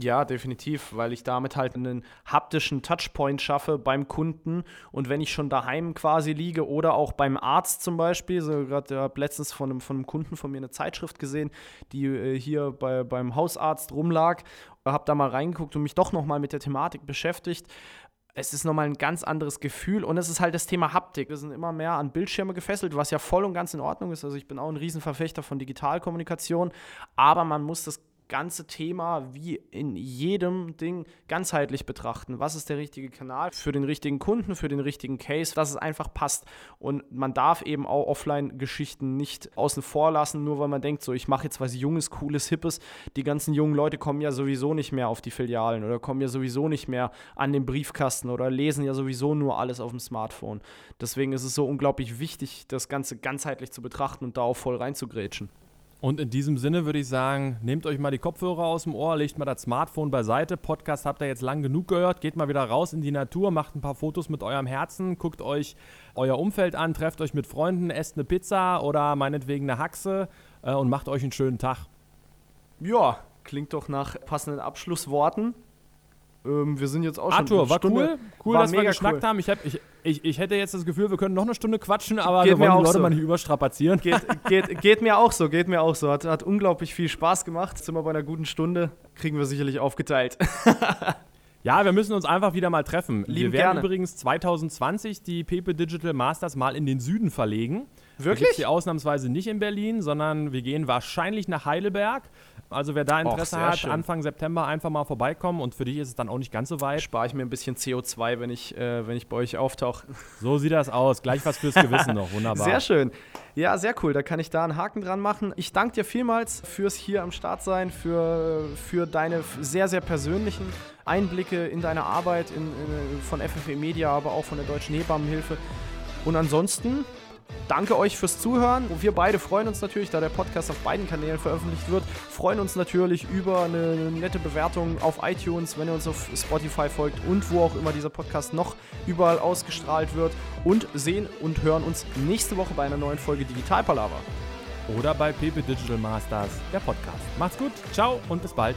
Ja, definitiv, weil ich damit halt einen haptischen Touchpoint schaffe beim Kunden und wenn ich schon daheim quasi liege oder auch beim Arzt zum Beispiel, so gerade habe letztens von einem, von einem Kunden von mir eine Zeitschrift gesehen, die äh, hier bei, beim Hausarzt rumlag, habe da mal reingeguckt und mich doch nochmal mit der Thematik beschäftigt es ist nochmal ein ganz anderes Gefühl und es ist halt das Thema Haptik. Wir sind immer mehr an Bildschirme gefesselt, was ja voll und ganz in Ordnung ist. Also ich bin auch ein Riesenverfechter von Digitalkommunikation, aber man muss das ganze Thema wie in jedem Ding ganzheitlich betrachten. Was ist der richtige Kanal für den richtigen Kunden, für den richtigen Case, dass es einfach passt. Und man darf eben auch Offline-Geschichten nicht außen vor lassen, nur weil man denkt, so ich mache jetzt was Junges, Cooles, Hippes. Die ganzen jungen Leute kommen ja sowieso nicht mehr auf die Filialen oder kommen ja sowieso nicht mehr an den Briefkasten oder lesen ja sowieso nur alles auf dem Smartphone. Deswegen ist es so unglaublich wichtig, das Ganze ganzheitlich zu betrachten und da auch voll reinzugrätschen. Und in diesem Sinne würde ich sagen, nehmt euch mal die Kopfhörer aus dem Ohr, legt mal das Smartphone beiseite. Podcast habt ihr jetzt lang genug gehört. Geht mal wieder raus in die Natur, macht ein paar Fotos mit eurem Herzen, guckt euch euer Umfeld an, trefft euch mit Freunden, esst eine Pizza oder meinetwegen eine Haxe äh, und macht euch einen schönen Tag. Ja, klingt doch nach passenden Abschlussworten. Ähm, wir sind jetzt auch Arthur, schon Arthur, war Stunde. cool. Cool, war dass wir geschnackt cool. haben. Ich, hab, ich, ich, ich, hätte jetzt das Gefühl, wir können noch eine Stunde quatschen, aber geht wir wollen die Leute so. mal nicht überstrapazieren. Geht, geht, geht, mir auch so, geht mir auch so. Hat, hat unglaublich viel Spaß gemacht. Sind wir bei einer guten Stunde. Kriegen wir sicherlich aufgeteilt. *laughs* Ja, wir müssen uns einfach wieder mal treffen. Lieben wir werden gerne. übrigens 2020 die Pepe Digital Masters mal in den Süden verlegen. Wirklich? Die ausnahmsweise nicht in Berlin, sondern wir gehen wahrscheinlich nach Heidelberg. Also wer da Interesse Och, hat, schön. Anfang September einfach mal vorbeikommen und für dich ist es dann auch nicht ganz so weit. Spare ich mir ein bisschen CO2, wenn ich, äh, wenn ich bei euch auftauche. So sieht das aus. Gleich was fürs Gewissen noch. *laughs* Wunderbar. Sehr schön. Ja, sehr cool. Da kann ich da einen Haken dran machen. Ich danke dir vielmals fürs hier am Start sein, für, für deine sehr, sehr persönlichen Einblicke in deine Arbeit in, in, von FFE Media, aber auch von der Deutschen Hebammenhilfe. Und ansonsten Danke euch fürs Zuhören. Wir beide freuen uns natürlich, da der Podcast auf beiden Kanälen veröffentlicht wird. Freuen uns natürlich über eine nette Bewertung auf iTunes, wenn ihr uns auf Spotify folgt und wo auch immer dieser Podcast noch überall ausgestrahlt wird. Und sehen und hören uns nächste Woche bei einer neuen Folge Digital Palaver. Oder bei Pepe Digital Masters, der Podcast. Macht's gut, ciao und bis bald.